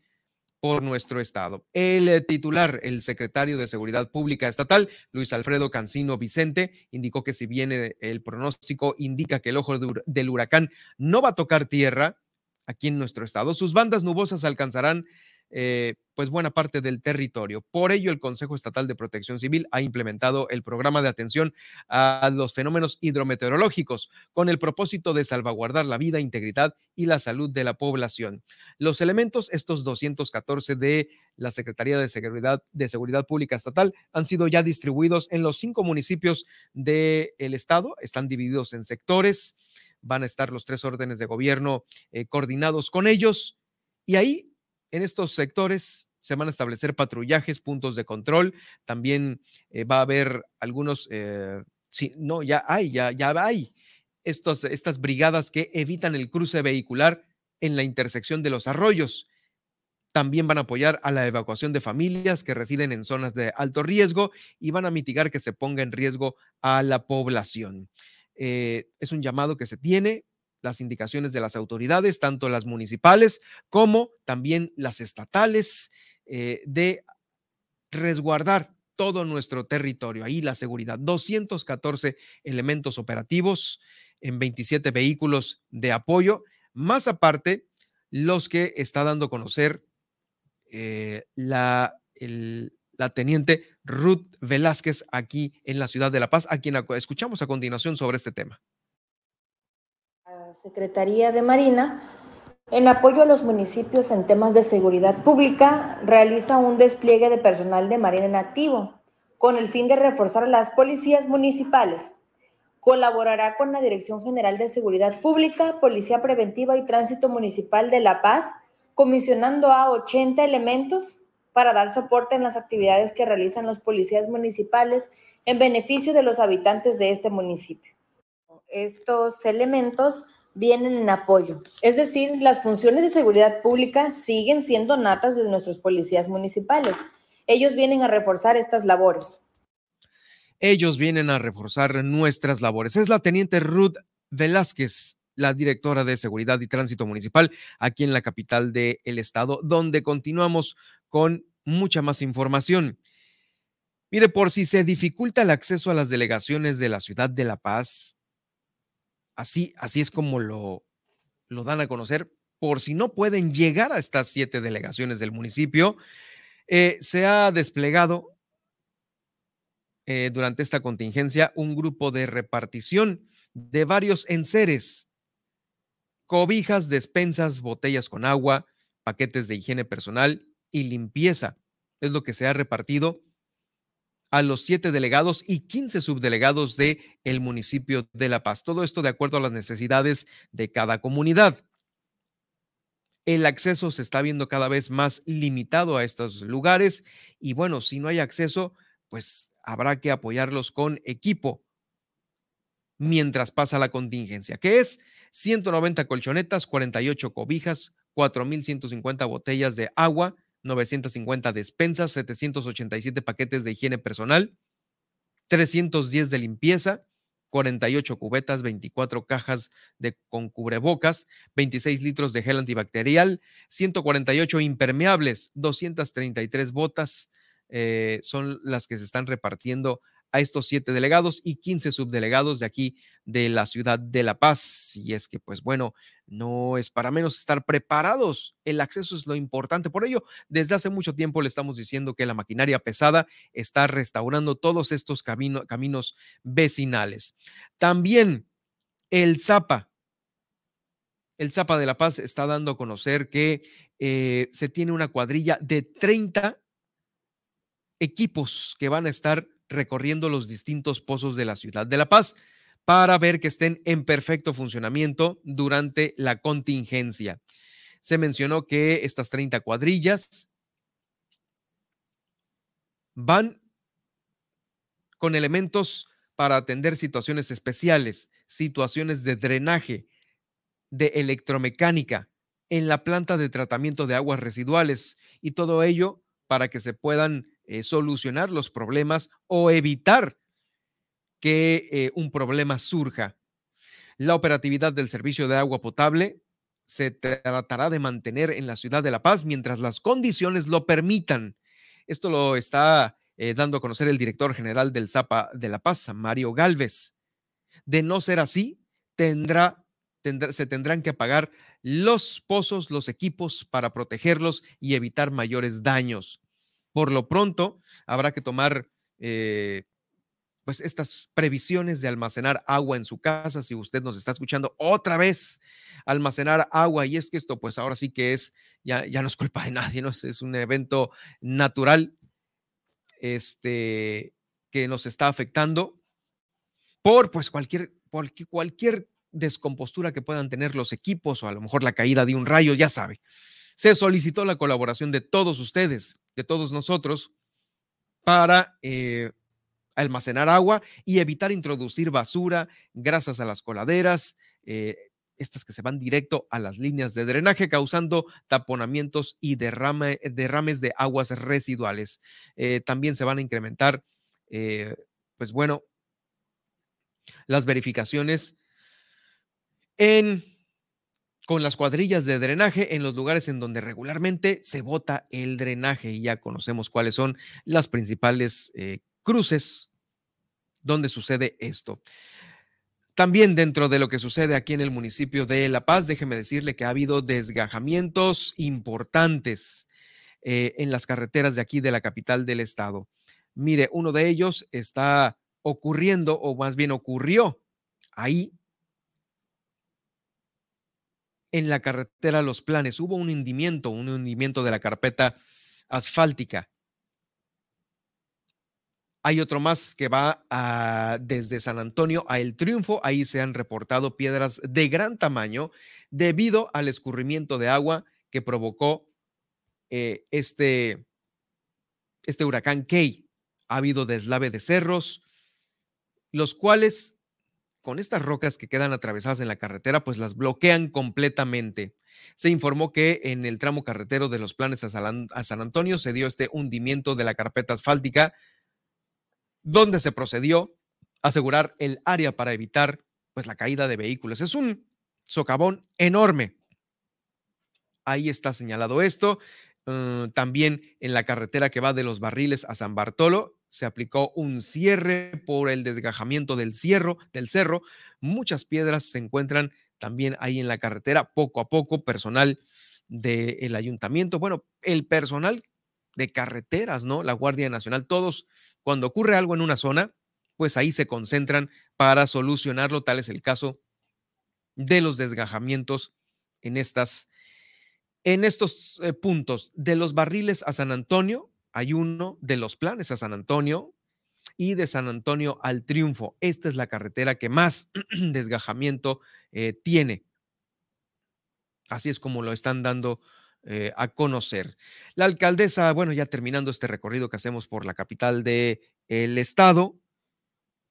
por nuestro estado. El eh, titular, el secretario de Seguridad Pública Estatal, Luis Alfredo Cancino Vicente, indicó que si bien eh, el pronóstico indica que el ojo del huracán no va a tocar tierra aquí en nuestro estado, sus bandas nubosas alcanzarán eh, pues buena parte del territorio. Por ello, el Consejo Estatal de Protección Civil ha implementado el programa de atención a los fenómenos hidrometeorológicos con el propósito de salvaguardar la vida, integridad y la salud de la población. Los elementos, estos 214 de la Secretaría de Seguridad, de Seguridad Pública Estatal, han sido ya distribuidos en los cinco municipios del estado, están divididos en sectores, van a estar los tres órdenes de gobierno eh, coordinados con ellos y ahí en estos sectores se van a establecer patrullajes, puntos de control. También eh, va a haber algunos, eh, no, ya hay, ya, ya hay estas brigadas que evitan el cruce vehicular en la intersección de los arroyos. También van a apoyar a la evacuación de familias que residen en zonas de alto riesgo y van a mitigar que se ponga en riesgo a la población. Eh, es un llamado que se tiene las indicaciones de las autoridades, tanto las municipales como también las estatales, eh, de resguardar todo nuestro territorio. Ahí la seguridad. 214 elementos operativos en 27 vehículos de apoyo, más aparte los que está dando a conocer eh, la, la teniente Ruth Velázquez aquí en la ciudad de La Paz, a quien escuchamos a continuación sobre este tema. Secretaría de Marina, en apoyo a los municipios en temas de seguridad pública, realiza un despliegue de personal de Marina en activo, con el fin de reforzar las policías municipales. Colaborará con la Dirección General de Seguridad Pública, Policía Preventiva y Tránsito Municipal de La Paz, comisionando a 80 elementos para dar soporte en las actividades que realizan los policías municipales en beneficio de los habitantes de este municipio. Estos elementos vienen en apoyo. Es decir, las funciones de seguridad pública siguen siendo natas de nuestros policías municipales. Ellos vienen a reforzar estas labores. Ellos vienen a reforzar nuestras labores. Es la teniente Ruth Velázquez, la directora de Seguridad y Tránsito Municipal aquí en la capital del estado, donde continuamos con mucha más información. Mire, por si se dificulta el acceso a las delegaciones de la ciudad de La Paz, Así, así es como lo, lo dan a conocer. Por si no pueden llegar a estas siete delegaciones del municipio, eh, se ha desplegado eh, durante esta contingencia un grupo de repartición de varios enseres, cobijas, despensas, botellas con agua, paquetes de higiene personal y limpieza. Es lo que se ha repartido a los siete delegados y 15 subdelegados de el municipio de La Paz. Todo esto de acuerdo a las necesidades de cada comunidad. El acceso se está viendo cada vez más limitado a estos lugares y bueno, si no hay acceso, pues habrá que apoyarlos con equipo mientras pasa la contingencia, que es 190 colchonetas, 48 cobijas, 4.150 botellas de agua, 950 despensas, 787 paquetes de higiene personal, 310 de limpieza, 48 cubetas, 24 cajas de, con cubrebocas, 26 litros de gel antibacterial, 148 impermeables, 233 botas eh, son las que se están repartiendo a estos siete delegados y 15 subdelegados de aquí de la ciudad de La Paz. Y es que, pues bueno, no es para menos estar preparados. El acceso es lo importante. Por ello, desde hace mucho tiempo le estamos diciendo que la maquinaria pesada está restaurando todos estos caminos vecinales. También el Zapa, el Zapa de La Paz está dando a conocer que eh, se tiene una cuadrilla de 30 equipos que van a estar recorriendo los distintos pozos de la ciudad de La Paz para ver que estén en perfecto funcionamiento durante la contingencia. Se mencionó que estas 30 cuadrillas van con elementos para atender situaciones especiales, situaciones de drenaje, de electromecánica, en la planta de tratamiento de aguas residuales y todo ello para que se puedan eh, solucionar los problemas o evitar que eh, un problema surja. La operatividad del servicio de agua potable se tratará de mantener en la ciudad de La Paz mientras las condiciones lo permitan. Esto lo está eh, dando a conocer el director general del ZAPA de La Paz, Mario Galvez. De no ser así, tendrá, se tendrán que apagar los pozos, los equipos para protegerlos y evitar mayores daños. Por lo pronto, habrá que tomar eh, pues estas previsiones de almacenar agua en su casa, si usted nos está escuchando otra vez, almacenar agua, y es que esto pues ahora sí que es, ya, ya no es culpa de nadie, ¿no? Es, un evento natural este, que nos está afectando por pues cualquier, por cualquier descompostura que puedan tener los equipos o a lo mejor la caída de un rayo, ya sabe. Se solicitó la colaboración de todos ustedes, de todos nosotros, para... Eh, almacenar agua y evitar introducir basura, grasas a las coladeras, eh, estas que se van directo a las líneas de drenaje, causando taponamientos y derrame, derrames de aguas residuales. Eh, también se van a incrementar, pues bueno, las verificaciones en con las cuadrillas de drenaje en los lugares en donde regularmente se bota el drenaje y ya conocemos cuáles son las principales cruces donde sucede esto. También dentro de lo que sucede aquí en el municipio de La Paz, déjeme decirle que ha habido desgajamientos importantes eh, en las carreteras de aquí de la capital del estado. Mire, uno de ellos está ocurriendo, o más bien ocurrió ahí en la carretera Los Planes. Hubo un hundimiento, un hundimiento de la carpeta asfáltica. Hay otro más que va desde San Antonio a El Triunfo. Ahí se han reportado piedras de gran tamaño debido al escurrimiento de agua que provocó eh, este, este huracán Key. Ha habido deslave de cerros, los cuales con estas rocas que quedan atravesadas en la carretera, pues las bloquean completamente. Se informó que en el tramo carretero de los planes a San Antonio se dio este hundimiento de la carpeta asfáltica donde se procedió a asegurar el área para evitar pues la caída de vehículos. Es un socavón enorme. Ahí está señalado esto. Uh, también en la carretera que va de los barriles a San Bartolo se aplicó un cierre por el desgajamiento del cierro, del cerro. Muchas piedras se encuentran también ahí en la carretera, poco a poco, personal del ayuntamiento. Bueno, el personal de carreteras, ¿no? La Guardia Nacional, todos, cuando ocurre algo en una zona, pues ahí se concentran para solucionarlo. Tal es el caso de los desgajamientos en estas, en estos eh, puntos. De los barriles a San Antonio, hay uno de los planes a San Antonio y de San Antonio al Triunfo. Esta es la carretera que más (clears throat) desgajamiento eh, tiene. Así es como lo están dando eh, a conocer. La alcaldesa, bueno, ya terminando este recorrido que hacemos por la capital del el estado,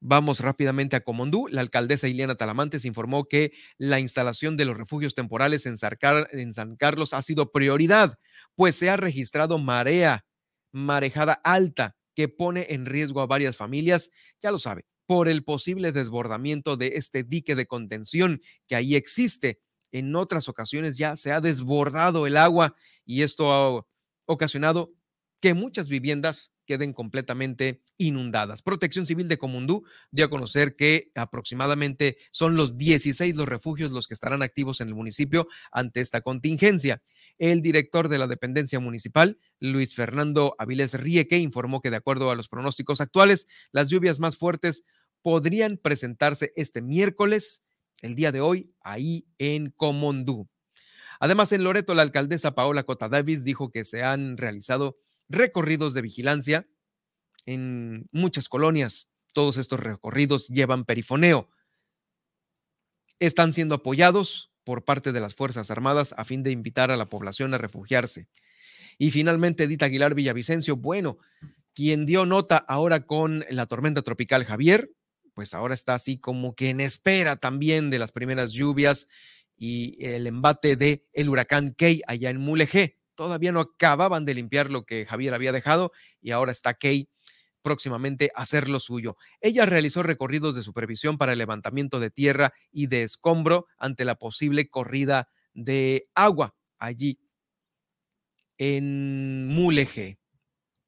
Vamos rápidamente a Comondú. La alcaldesa Ileana Talamantes informó que la instalación de los refugios temporales en, San Carlos ha sido prioridad, pues se ha registrado marea, marejada alta, que pone en riesgo a varias familias, ya lo sabe, por el posible desbordamiento de este dique de contención que ahí existe. En otras ocasiones ya se ha desbordado el agua y esto ha ocasionado que muchas viviendas queden completamente inundadas. Protección Civil de Comundú dio a conocer que aproximadamente son los 16 los refugios los que estarán activos en el municipio ante esta contingencia. El director de la dependencia municipal, Luis Fernando Avilés Rieke, informó que de acuerdo a los pronósticos actuales, las lluvias más fuertes podrían presentarse este miércoles el día de hoy ahí en Comondú. Además, en Loreto, la alcaldesa Paola Cota Davis dijo que se han realizado recorridos de vigilancia en muchas colonias. Todos estos recorridos llevan perifoneo. Están siendo apoyados por parte de las Fuerzas Armadas a fin de invitar a la población a refugiarse. Y finalmente, Edith Aguilar Villavicencio, bueno, quien dio nota ahora con la tormenta tropical Javier, pues ahora está así como que en espera también de las primeras lluvias y el embate de el huracán Key allá en Mulegé. Todavía no acababan de limpiar lo que Javier había dejado y ahora está Kay próximamente a hacer lo suyo. Ella realizó recorridos de supervisión para el levantamiento de tierra y de escombro ante la posible corrida de agua allí en Mulegé.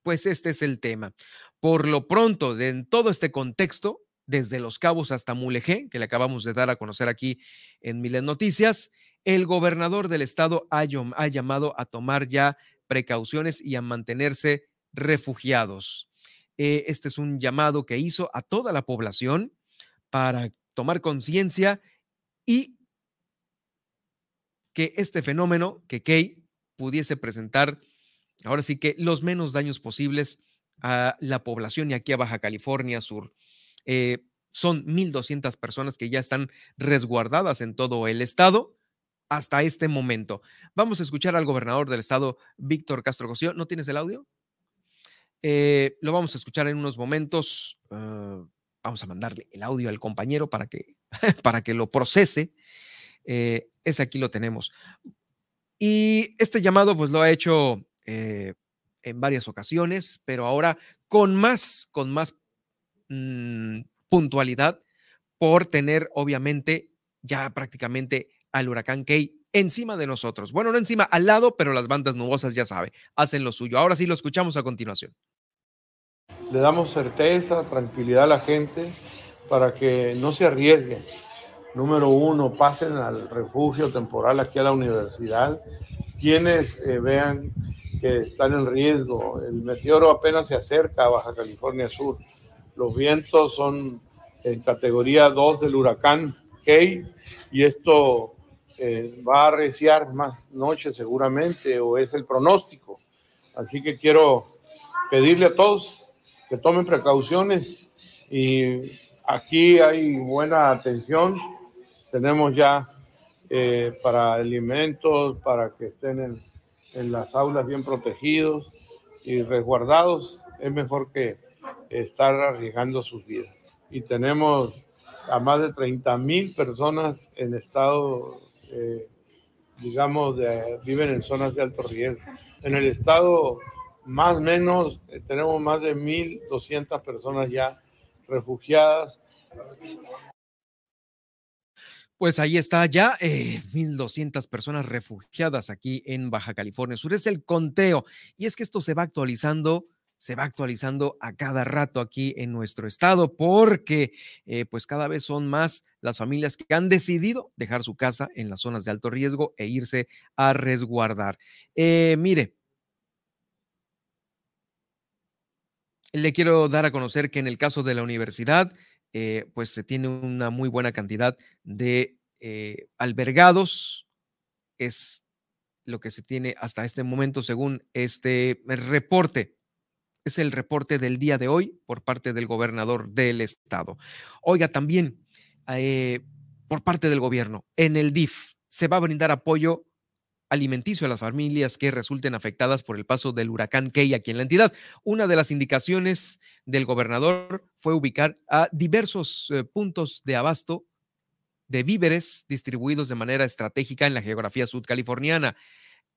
Pues este es el tema. Por lo pronto, en todo este contexto, desde Los Cabos hasta Mulegé, que le acabamos de dar a conocer aquí en Miles Noticias, el gobernador del estado ha, llamado a tomar ya precauciones y a mantenerse refugiados. Eh, este es un llamado que hizo a toda la población para tomar conciencia y que este fenómeno, que Kay pudiese presentar, ahora sí que los menos daños posibles a la población y aquí a Baja California Sur. Eh, son 1.200 personas que ya están resguardadas en todo el estado hasta este momento. Vamos a escuchar al gobernador del estado, Víctor Castro Cosío. ¿No tienes el audio? Eh, lo vamos a escuchar en unos momentos. Ah, vamos a mandarle el audio al compañero para que, (laughs) para que lo procese. Eh, ese aquí lo tenemos. Y este llamado pues lo ha hecho en varias ocasiones, pero ahora con más, con más mm, puntualidad por tener obviamente ya prácticamente al huracán Key encima de nosotros. Bueno, no encima, al lado, pero las bandas nubosas ya sabe, hacen lo suyo. Ahora sí lo escuchamos a continuación. Le damos certeza, tranquilidad a la gente para que no se arriesguen. Número uno, pasen al refugio temporal aquí a la universidad. Quienes eh, vean que están en riesgo, el meteoro apenas se acerca a Baja California Sur. Los vientos son en categoría 2 del huracán Key y esto eh, va a arreciar más noches seguramente o es el pronóstico. Así que quiero pedirle a todos que tomen precauciones y aquí hay buena atención. Tenemos ya eh, para alimentos, para que estén en, en las aulas bien protegidos y resguardados. Es mejor que estar arriesgando sus vidas. Y tenemos a más de 30 mil personas en estado eh, digamos, viven en zonas de alto riesgo. En el estado, más o menos, eh, tenemos más de 1.200 personas ya refugiadas. Pues ahí está ya, eh, 1.200 personas refugiadas aquí en Baja California Sur. Es el conteo. Y es que esto se va actualizando se va actualizando a cada rato aquí en nuestro estado porque eh, pues cada vez son más las familias que han decidido dejar su casa en las zonas de alto riesgo e irse a resguardar. Eh, mire, le quiero dar a conocer que en el caso de la universidad, eh, pues se tiene una muy buena cantidad de albergados. Es lo que se tiene hasta este momento según este reporte es el reporte del día de hoy por parte del gobernador del estado. Oiga, también eh, por parte del gobierno, en el DIF se va a brindar apoyo alimenticio a las familias que resulten afectadas por el paso del huracán Key aquí en la entidad. Una de las indicaciones del gobernador fue ubicar a diversos eh, puntos de abasto de víveres distribuidos de manera estratégica en la geografía sudcaliforniana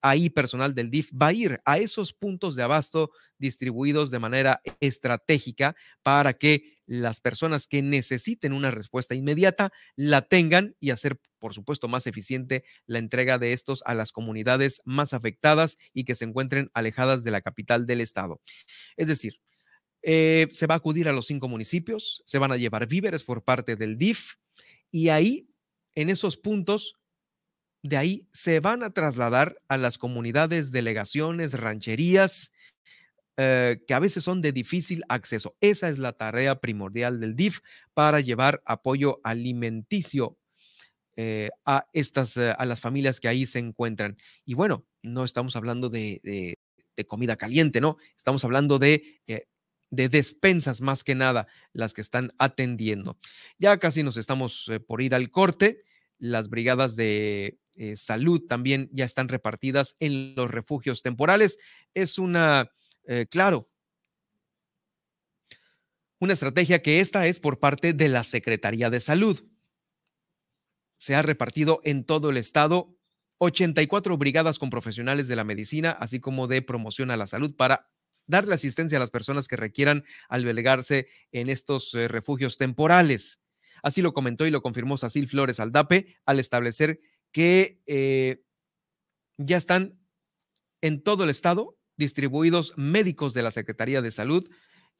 ahí personal del DIF va a ir a esos puntos de abasto distribuidos de manera estratégica para que las personas que necesiten una respuesta inmediata la tengan y hacer, por supuesto, más eficiente la entrega de estos a las comunidades más afectadas y que se encuentren alejadas de la capital del estado. Es decir, eh, se va a acudir a los cinco municipios, se van a llevar víveres por parte del DIF y ahí, en esos puntos, de ahí se van a trasladar a las comunidades, delegaciones, rancherías, eh, que a veces son de difícil acceso. Esa es la tarea primordial del DIF para llevar apoyo alimenticio eh, a estas, eh, a las familias que ahí se encuentran. Y bueno, no estamos hablando de, comida caliente, ¿no? Estamos hablando de de despensas más que nada las que están atendiendo. Ya casi nos estamos por ir al corte. Las brigadas de eh, salud también ya están repartidas en los refugios temporales. Es una, eh, claro, una estrategia que esta es por parte de la Secretaría de Salud. Se ha repartido en todo el estado 84 brigadas con profesionales de la medicina, así como de promoción a la salud para darle asistencia a las personas que requieran albergarse en estos eh, refugios temporales. Así lo comentó y lo confirmó Sacil Flores Aldape al establecer que eh, ya están en todo el estado distribuidos médicos de la Secretaría de Salud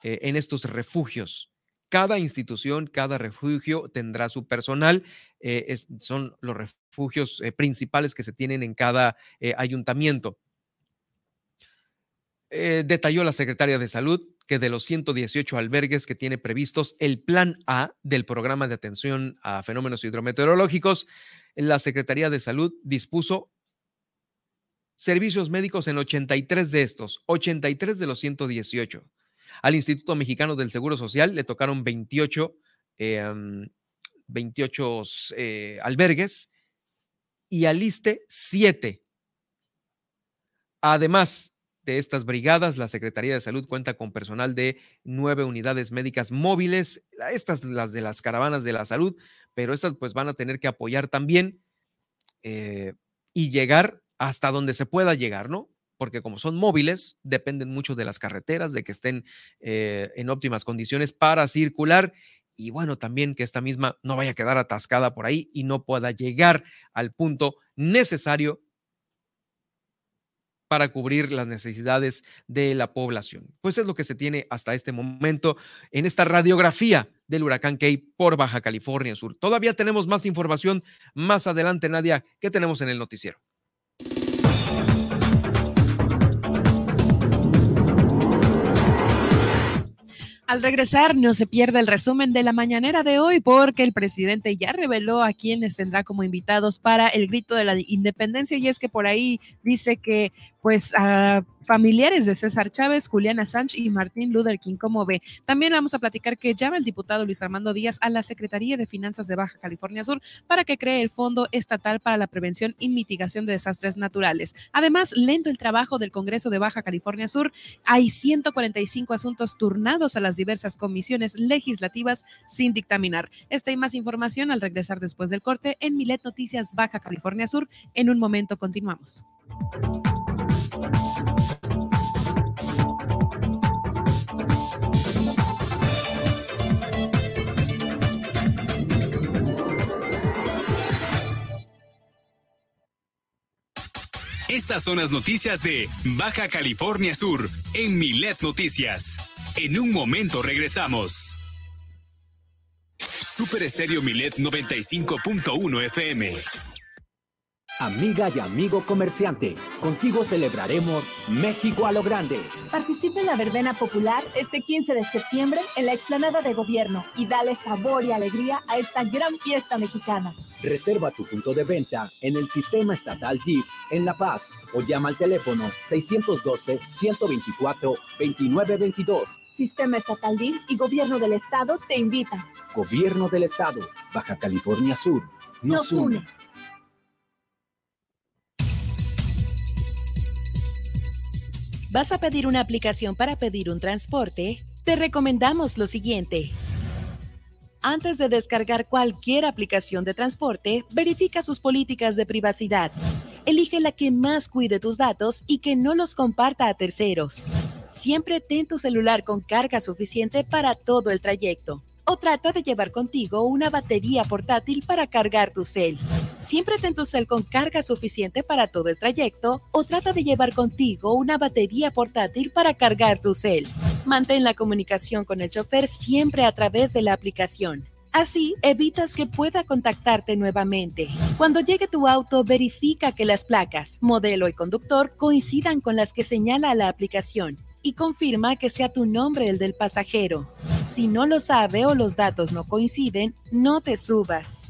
eh, en estos refugios. Cada institución, cada refugio tendrá su personal. Eh, son los refugios principales que se tienen en cada ayuntamiento. Detalló la secretaria de Salud que de los 118 albergues que tiene previstos el Plan A del Programa de Atención a Fenómenos Hidrometeorológicos, la Secretaría de Salud dispuso servicios médicos en 83 de estos, 83 de los 118. Al Instituto Mexicano del Seguro Social le tocaron 28, 28 em, eh, albergues y al ISTE 7. Además de estas brigadas, la Secretaría de Salud cuenta con personal de nueve unidades médicas móviles, estas las de las caravanas de la salud, pero estas pues van a tener que apoyar también eh, y llegar hasta donde se pueda llegar, ¿no? Porque como son móviles, dependen mucho de las carreteras, de que estén eh, en óptimas condiciones para circular y bueno, también que esta misma no vaya a quedar atascada por ahí y no pueda llegar al punto necesario para cubrir las necesidades de la población. Pues es lo que se tiene hasta este momento en esta radiografía del huracán Key por Baja California Sur. Todavía tenemos más información más adelante, Nadia. ¿Qué tenemos en el noticiero? Al regresar, no se pierda el resumen de la mañanera de hoy porque el presidente ya reveló a quienes tendrá como invitados para el grito de la independencia y es que por ahí dice que pues a familiares de César Chávez, Juliana Sánchez y Martín Luther King, como ve. También vamos a platicar que llama el diputado Luis Armando Díaz a la Secretaría de Finanzas de Baja California Sur para que cree el Fondo Estatal para la Prevención y Mitigación de Desastres Naturales. Además, lento el trabajo del Congreso de Baja California Sur. Hay 145 asuntos turnados a las diversas comisiones legislativas sin dictaminar. Esta y más información al regresar después del corte en Milet Noticias Baja California Sur. En un momento continuamos. Estas son las noticias de Baja California Sur en Milet Noticias. En un momento regresamos. Super Estéreo Milet 95.1 FM. Amiga y amigo comerciante, contigo celebraremos México a lo grande. Participa en la verbena popular este 15 de septiembre en la explanada de gobierno y dale sabor y alegría a esta gran fiesta mexicana. Reserva tu punto de venta en el sistema estatal DIF en La Paz o llama al teléfono 612-124-2922. Sistema Estatal DIF y Gobierno del Estado te invitan. Gobierno del Estado, Baja California Sur, nos, une. ¿Vas a pedir una aplicación para pedir un transporte? Te recomendamos lo siguiente. Antes de descargar cualquier aplicación de transporte, verifica sus políticas de privacidad. Elige la que más cuide tus datos y que no los comparta a terceros. Siempre ten tu celular con carga suficiente para todo el trayecto o trata de llevar contigo una batería portátil para cargar tu cel. Siempre ten tu cel con carga suficiente para todo el trayecto o trata de llevar contigo una batería portátil para cargar tu cel. Mantén la comunicación con el chofer siempre a través de la aplicación. Así evitas que pueda contactarte nuevamente. Cuando llegue tu auto, verifica que las placas, modelo y conductor coincidan con las que señala la aplicación y confirma que sea tu nombre el del pasajero. Si no lo sabe o los datos no coinciden, no te subas.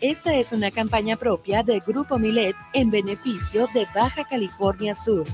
Esta es una campaña propia del Grupo Milet en beneficio de Baja California Sur.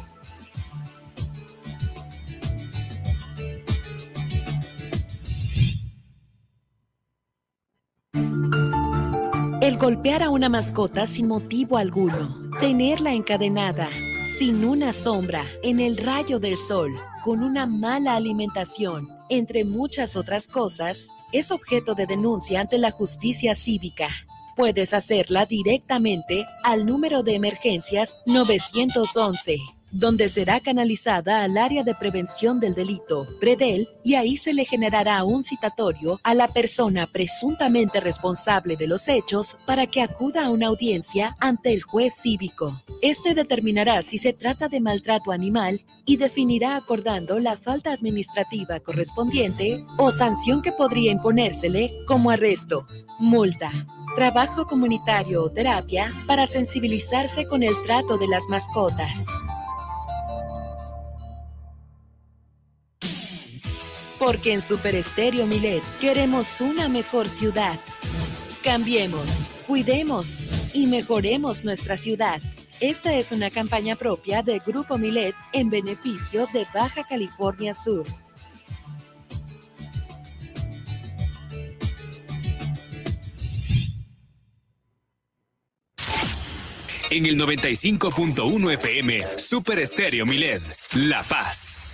El golpear a una mascota sin motivo alguno, tenerla encadenada, sin una sombra, en el rayo del sol, con una mala alimentación, entre muchas otras cosas, es objeto de denuncia ante la justicia cívica. Puedes hacerla directamente al número de emergencias 911 donde será canalizada al área de prevención del delito, PREDEL, y ahí se le generará un citatorio a la persona presuntamente responsable de los hechos para que acuda a una audiencia ante el juez cívico. Este determinará si se trata de maltrato animal y definirá acordando la falta administrativa correspondiente o sanción que podría imponérsele como arresto, multa, trabajo comunitario o terapia para sensibilizarse con el trato de las mascotas. Porque en Super Estéreo Milet queremos una mejor ciudad. Cambiemos, cuidemos y mejoremos nuestra ciudad. Esta es una campaña propia de Grupo Milet en beneficio de Baja California Sur. En el 95.1 FM, Super Estéreo Milet, La Paz.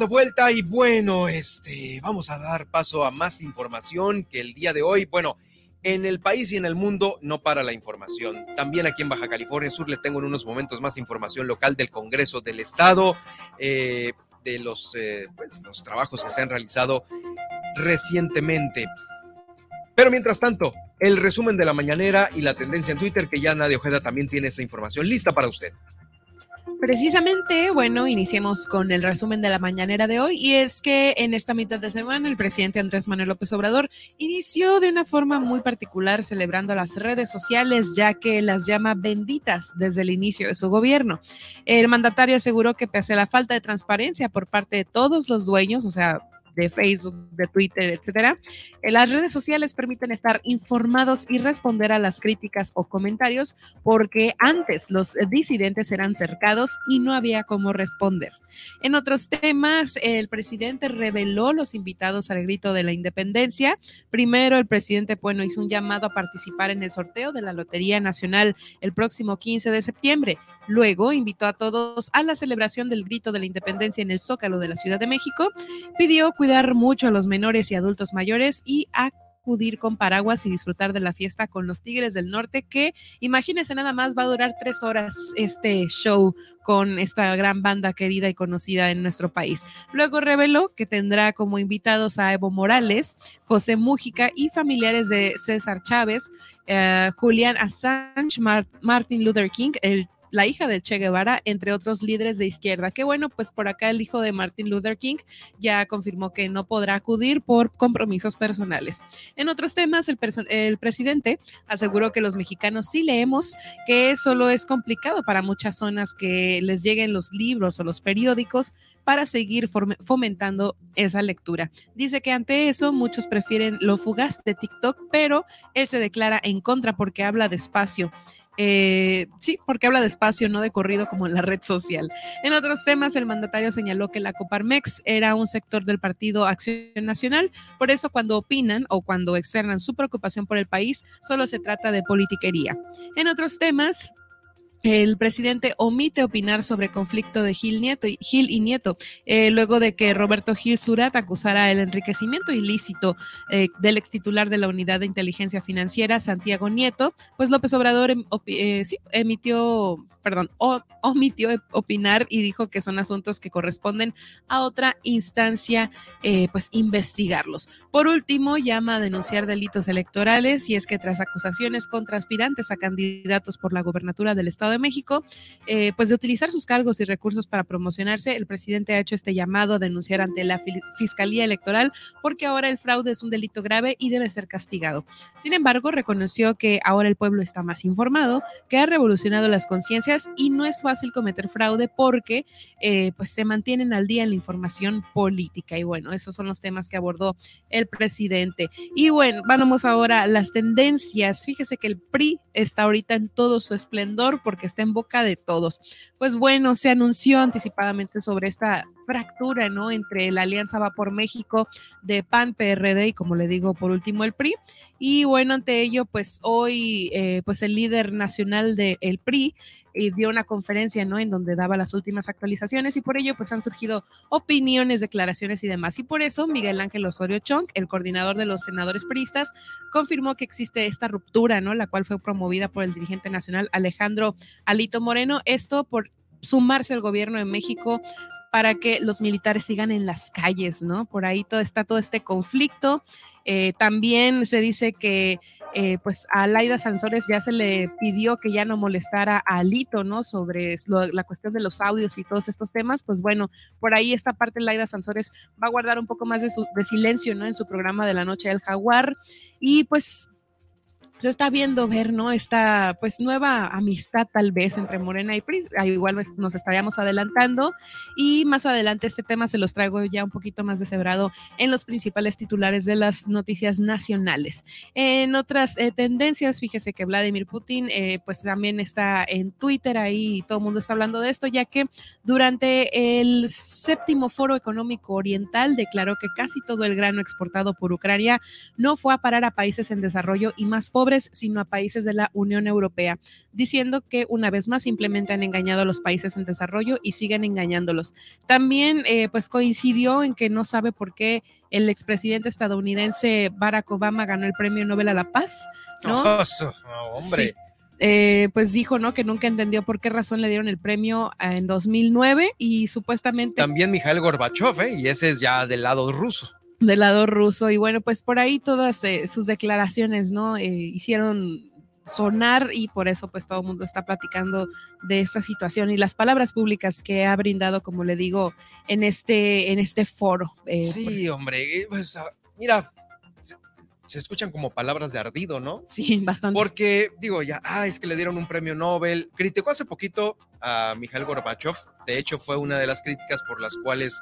De vuelta y bueno, este, vamos a dar paso a más información que el día de hoy. Bueno, en el país y en el mundo no para la información. También aquí en Baja California Sur le tengo en unos momentos más información local del Congreso del Estado, eh, de los, eh, pues, los trabajos que se han realizado recientemente. Pero mientras tanto, el resumen de la mañanera y la tendencia en Twitter, que ya Nadia Ojeda también tiene esa información lista para usted. Precisamente, bueno, iniciemos con el resumen de la mañanera de hoy y es que en esta mitad de semana el presidente Andrés Manuel López Obrador inició de una forma muy particular celebrando las redes sociales ya que las llama benditas desde el inicio de su gobierno. El mandatario aseguró que pese a la falta de transparencia por parte de todos los dueños, o sea, de Facebook, de Twitter, etcétera. Eh, las redes sociales permiten estar informados y responder a las críticas o comentarios porque antes los disidentes eran cercados y no había cómo responder. En otros temas, el presidente reveló los invitados al grito de la independencia. Primero, el presidente, bueno, hizo un llamado a participar en el sorteo de la Lotería Nacional el próximo 15 de septiembre. Luego, invitó a todos a la celebración del grito de la independencia en el Zócalo de la Ciudad de México. Pidió cuidar mucho a los menores y adultos mayores y acudir con paraguas y disfrutar de la fiesta con los Tigres del Norte, que imagínense nada más va a durar tres horas este show con esta gran banda querida y conocida en nuestro país. Luego reveló que tendrá como invitados a Evo Morales, José Mújica y familiares de César Chávez, eh, Julián Assange, Martin Luther King, el la hija del Che Guevara, entre otros líderes de izquierda. Que bueno, pues por acá el hijo de Martin Luther King ya confirmó que no podrá acudir por compromisos personales. En otros temas, el, el presidente aseguró que los mexicanos sí leemos, que solo es complicado para muchas zonas que les lleguen los libros o los periódicos para seguir fomentando esa lectura. Dice que ante eso muchos prefieren lo fugaz de TikTok, pero él se declara en contra porque habla despacio. Eh, sí, porque habla despacio, no de corrido como en la red social. En otros temas, el mandatario señaló que la Coparmex era un sector del Partido Acción Nacional, por eso cuando opinan o cuando externan su preocupación por el país, solo se trata de politiquería. En otros temas, el presidente omite opinar sobre conflicto de Gil, Nieto y, Gil y Nieto, eh, luego de que Roberto Gil Surat acusara el enriquecimiento ilícito eh, del ex titular de la Unidad de Inteligencia Financiera, Santiago Nieto, pues López Obrador em, eh, emitió perdón, omitió opinar y dijo que son asuntos que corresponden a otra instancia, eh, pues investigarlos. Por último, llama a denunciar delitos electorales y es que tras acusaciones contra aspirantes a candidatos por la gobernatura del Estado de México, eh, pues de utilizar sus cargos y recursos para promocionarse, el presidente ha hecho este llamado a denunciar ante la Fiscalía Electoral porque ahora el fraude es un delito grave y debe ser castigado. Sin embargo, reconoció que ahora el pueblo está más informado, que ha revolucionado las conciencias y no es fácil cometer fraude porque eh, pues se mantienen al día en la información política. Y bueno, esos son los temas que abordó el presidente. Y bueno, vamos ahora a las tendencias. Fíjese que el PRI está ahorita en todo su esplendor porque está en boca de todos. Pues bueno, se anunció anticipadamente sobre esta fractura, ¿no? Entre la Alianza Va por México de PAN, PRD y como le digo, por último el PRI. Y bueno, ante ello, pues hoy, eh, pues el líder nacional del el PRI y dio una conferencia, ¿no? En donde daba las últimas actualizaciones y por ello pues han surgido opiniones, declaraciones y demás. Y por eso Miguel Ángel Osorio Chong, el coordinador de los senadores priistas, confirmó que existe esta ruptura, ¿no? La cual fue promovida por el dirigente nacional Alejandro Alito Moreno. Esto por sumarse al gobierno de México para que los militares sigan en las calles, ¿no? Por ahí todo está todo este conflicto. Eh, también se dice que eh, pues a Laida Sansores ya se le pidió que ya no molestara a Alito, ¿no? Sobre la cuestión de los audios y todos estos temas, pues bueno, por ahí esta parte Laida Sansores va a guardar un poco más de, su, de silencio, ¿no? En su programa de la noche del jaguar y pues se está viendo ver, ¿no? Esta pues nueva amistad tal vez entre Morena y PRI, igual nos estaríamos adelantando y más adelante este tema se los traigo ya un poquito más deshebrado en los principales titulares de las noticias nacionales. En otras eh, tendencias, fíjese que Vladimir Putin eh, pues también está en Twitter ahí y todo el mundo está hablando de esto, ya que durante el séptimo foro económico oriental declaró que casi todo el grano exportado por Ucrania no fue a parar a países en desarrollo y más pobres sino a países de la Unión Europea, diciendo que una vez más simplemente han engañado a los países en desarrollo y siguen engañándolos. También eh, pues coincidió en que no sabe por qué el expresidente estadounidense Barack Obama ganó el Premio Nobel a la Paz, ¿no? (laughs) Oh, hombre. Eh, pues dijo, ¿no? Que nunca entendió por qué razón le dieron el premio eh, en 2009 y supuestamente... También Mikhail Gorbachev, ¿eh? Y ese es ya del lado ruso del lado ruso. Y bueno, pues por ahí todas eh, sus declaraciones, ¿no? Eh, hicieron sonar y por eso pues todo el mundo está platicando de esta situación y las palabras públicas que ha brindado, como le digo, en este, en este foro. Eh, sí, hombre, pues, ah, mira, se, escuchan como palabras de ardido, ¿no? Sí, bastante. Porque digo, ya, ah, es que le dieron un premio Nobel. Criticó hace poquito a Mikhail Gorbachev. De hecho, fue una de las críticas por las cuales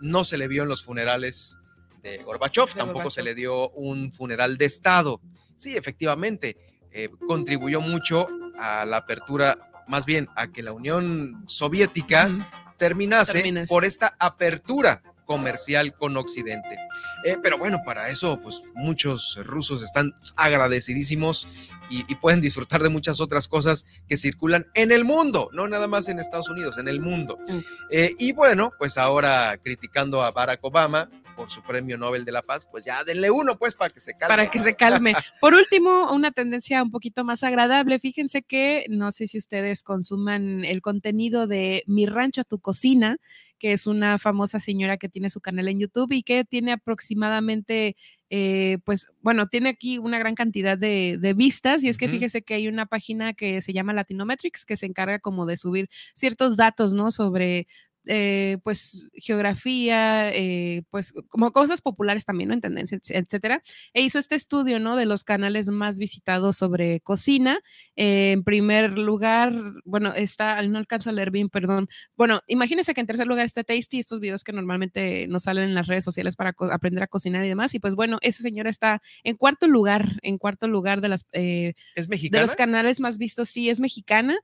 no se le vio en los funerales de Gorbachev, tampoco se le dio un funeral de Estado. Sí, efectivamente, eh, contribuyó mucho a la apertura, más bien a que la Unión Soviética terminase, por esta apertura comercial con Occidente. Eh, pero bueno, para eso, pues muchos rusos están agradecidísimos y, pueden disfrutar de muchas otras cosas que circulan en el mundo, no nada más en Estados Unidos, en el mundo. Mm. Eh, y bueno, pues ahora criticando a Barack Obama, por su premio Nobel de la Paz, pues ya denle uno, pues, para que se calme. Para que se calme. (laughs) Por último, una tendencia un poquito más agradable. Fíjense que no sé si ustedes consuman el contenido de Mi Rancho, Tu Cocina, que es una famosa señora que tiene su canal en YouTube y que tiene aproximadamente, eh, pues, bueno, tiene aquí una gran cantidad de, vistas y es que fíjese que hay una página que se llama Latinometrics que se encarga como de subir ciertos datos, ¿no? Sobre, eh, pues geografía, eh, pues como cosas populares también, ¿no? En tendencia, etcétera. E hizo este estudio, ¿no? De los canales más visitados sobre cocina. Eh, en primer lugar, bueno, está, no alcanzo a leer bien, perdón. Bueno, imagínense que en tercer lugar está Tasty, estos videos que normalmente nos salen en las redes sociales para aprender a cocinar y demás. Y pues bueno, esa señora está en cuarto lugar, en cuarto lugar de las... ¿Es mexicana? De los canales más vistos, sí, es mexicana.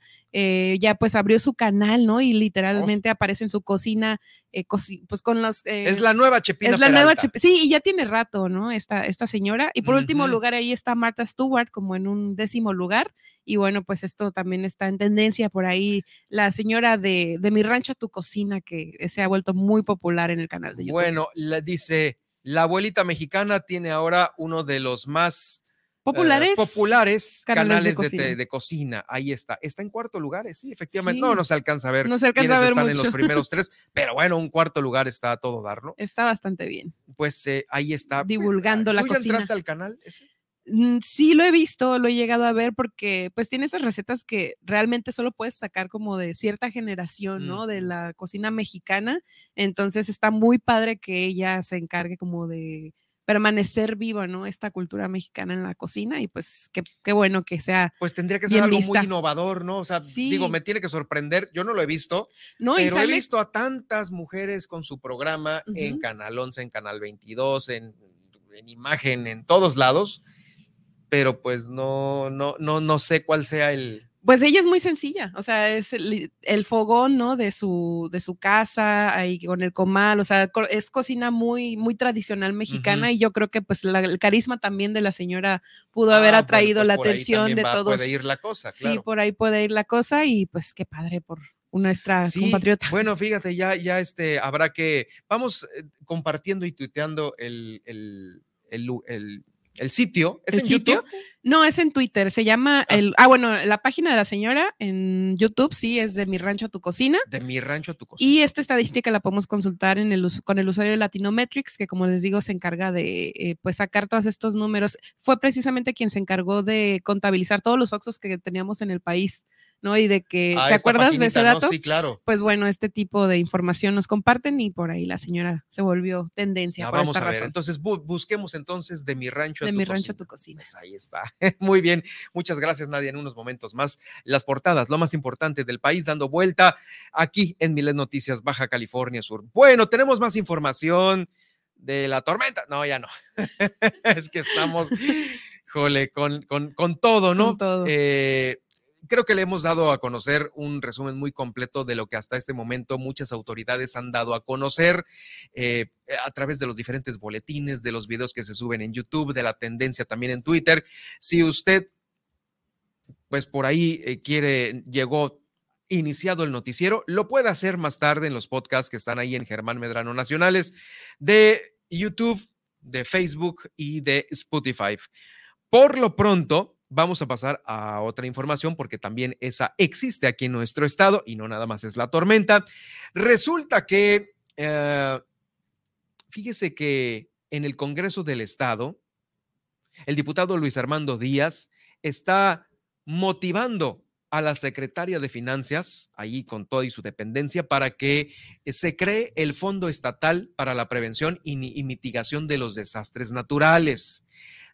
Ya pues abrió su canal, ¿no? Y literalmente aparece en su cocina, eh, pues con los... Eh, es la nueva Chepina Es la nueva Sí, y ya tiene rato, ¿no? Esta, esta señora. Y por último lugar, ahí está Martha Stewart como en un décimo lugar. Y bueno, pues esto también está en tendencia por ahí. La señora de, de Mi Rancho Tu Cocina, que se ha vuelto muy popular en el canal de YouTube. Bueno, le dice, la abuelita mexicana tiene ahora uno de los más populares, populares canales canales, de de, cocina. te- de cocina. Ahí está. Está en cuarto lugar, eh, sí, efectivamente. Sí. No, no se alcanza a ver No se alcanza quiénes a ver están en los (laughs) primeros tres, pero bueno, un cuarto lugar está a todo dar, ¿no? Está bastante bien. Pues eh, ahí está. Pues, Divulgando la ¿Tú ya cocina. entraste al canal ese? Mm, Sí lo he visto, lo he llegado a ver porque pues tiene esas recetas que realmente solo puedes sacar como de cierta generación, ¿no? De la cocina mexicana. Entonces está muy padre que ella se encargue como de permanecer viva, ¿no? Esta cultura mexicana en la cocina y pues qué, qué bueno que sea. Pues tendría que ser algo vista. muy innovador, ¿no? O sea, digo, me tiene que sorprender. Yo no lo he visto, No, pero he visto a tantas mujeres con su programa en. Canal 11, en Canal 22, en, en imagen, en todos lados, pero pues no, no, no, no sé cuál sea el... Pues ella es muy sencilla, o sea, es el, el fogón, ¿no? De su, de su casa, ahí con el comal, o sea, es cocina muy, muy tradicional mexicana y yo creo que pues la- el carisma también de la señora pudo haber Ah, atraído pues la atención de va- todos. Puede ir la cosa, Sí, claro. por ahí puede ir la cosa y pues qué padre por nuestra Sí, compatriota. Bueno, fíjate, ya, ya este, habrá que, vamos eh, compartiendo y tuiteando el, el, el, lu- el- el sitio. ¿Es ¿El en sitio? YouTube? No, es en Twitter, se llama el, ah, bueno, la página de la señora en YouTube sí es de Mi Rancho a Tu Cocina. De mi rancho a tu cocina. Y esta estadística la podemos consultar en el, con el usuario de Latinometrics, que como les digo, se encarga de eh, pues sacar todos estos números. Fue precisamente quien se encargó de contabilizar todos los Oxos que teníamos en el país, ¿no? Y de que, Ah, ¿te acuerdas de ese paginita, ¿no? dato? Sí, claro. Pues bueno, este tipo de información nos comparten y por ahí la señora se volvió tendencia Ya por vamos esta a ver. razón. Entonces, bu- busquemos entonces de mi rancho a de tu mi rancho a tu cocina. Pues ahí está. (laughs) Muy bien. Muchas gracias, Nadia. En unos momentos más, las portadas, lo más importante del país, dando vuelta aquí en Miles Noticias, Baja California Sur. Bueno, tenemos más información de la tormenta. No, ya no. (laughs) es que estamos, jole, con, con, con todo, ¿no? Con todo. Eh, creo que le hemos dado a conocer un resumen muy completo de lo que hasta este momento muchas autoridades han dado a conocer eh, a través de los diferentes boletines, de los videos que se suben en YouTube, de la tendencia también en Twitter. Si usted, pues por ahí eh, quiere, llegó iniciado el noticiero, lo puede hacer más tarde en los podcasts que están ahí en Germán Medrano Nacionales de YouTube, de Facebook y de Spotify. Por lo pronto, vamos a pasar a otra información porque también esa existe aquí en nuestro estado y no nada más es la tormenta. Resulta que, eh, fíjese que en el Congreso del Estado, el diputado Luis Armando Díaz está motivando a la secretaria de Finanzas, ahí con toda y su dependencia, para que se cree el Fondo Estatal para la Prevención y Mitigación de los Desastres Naturales.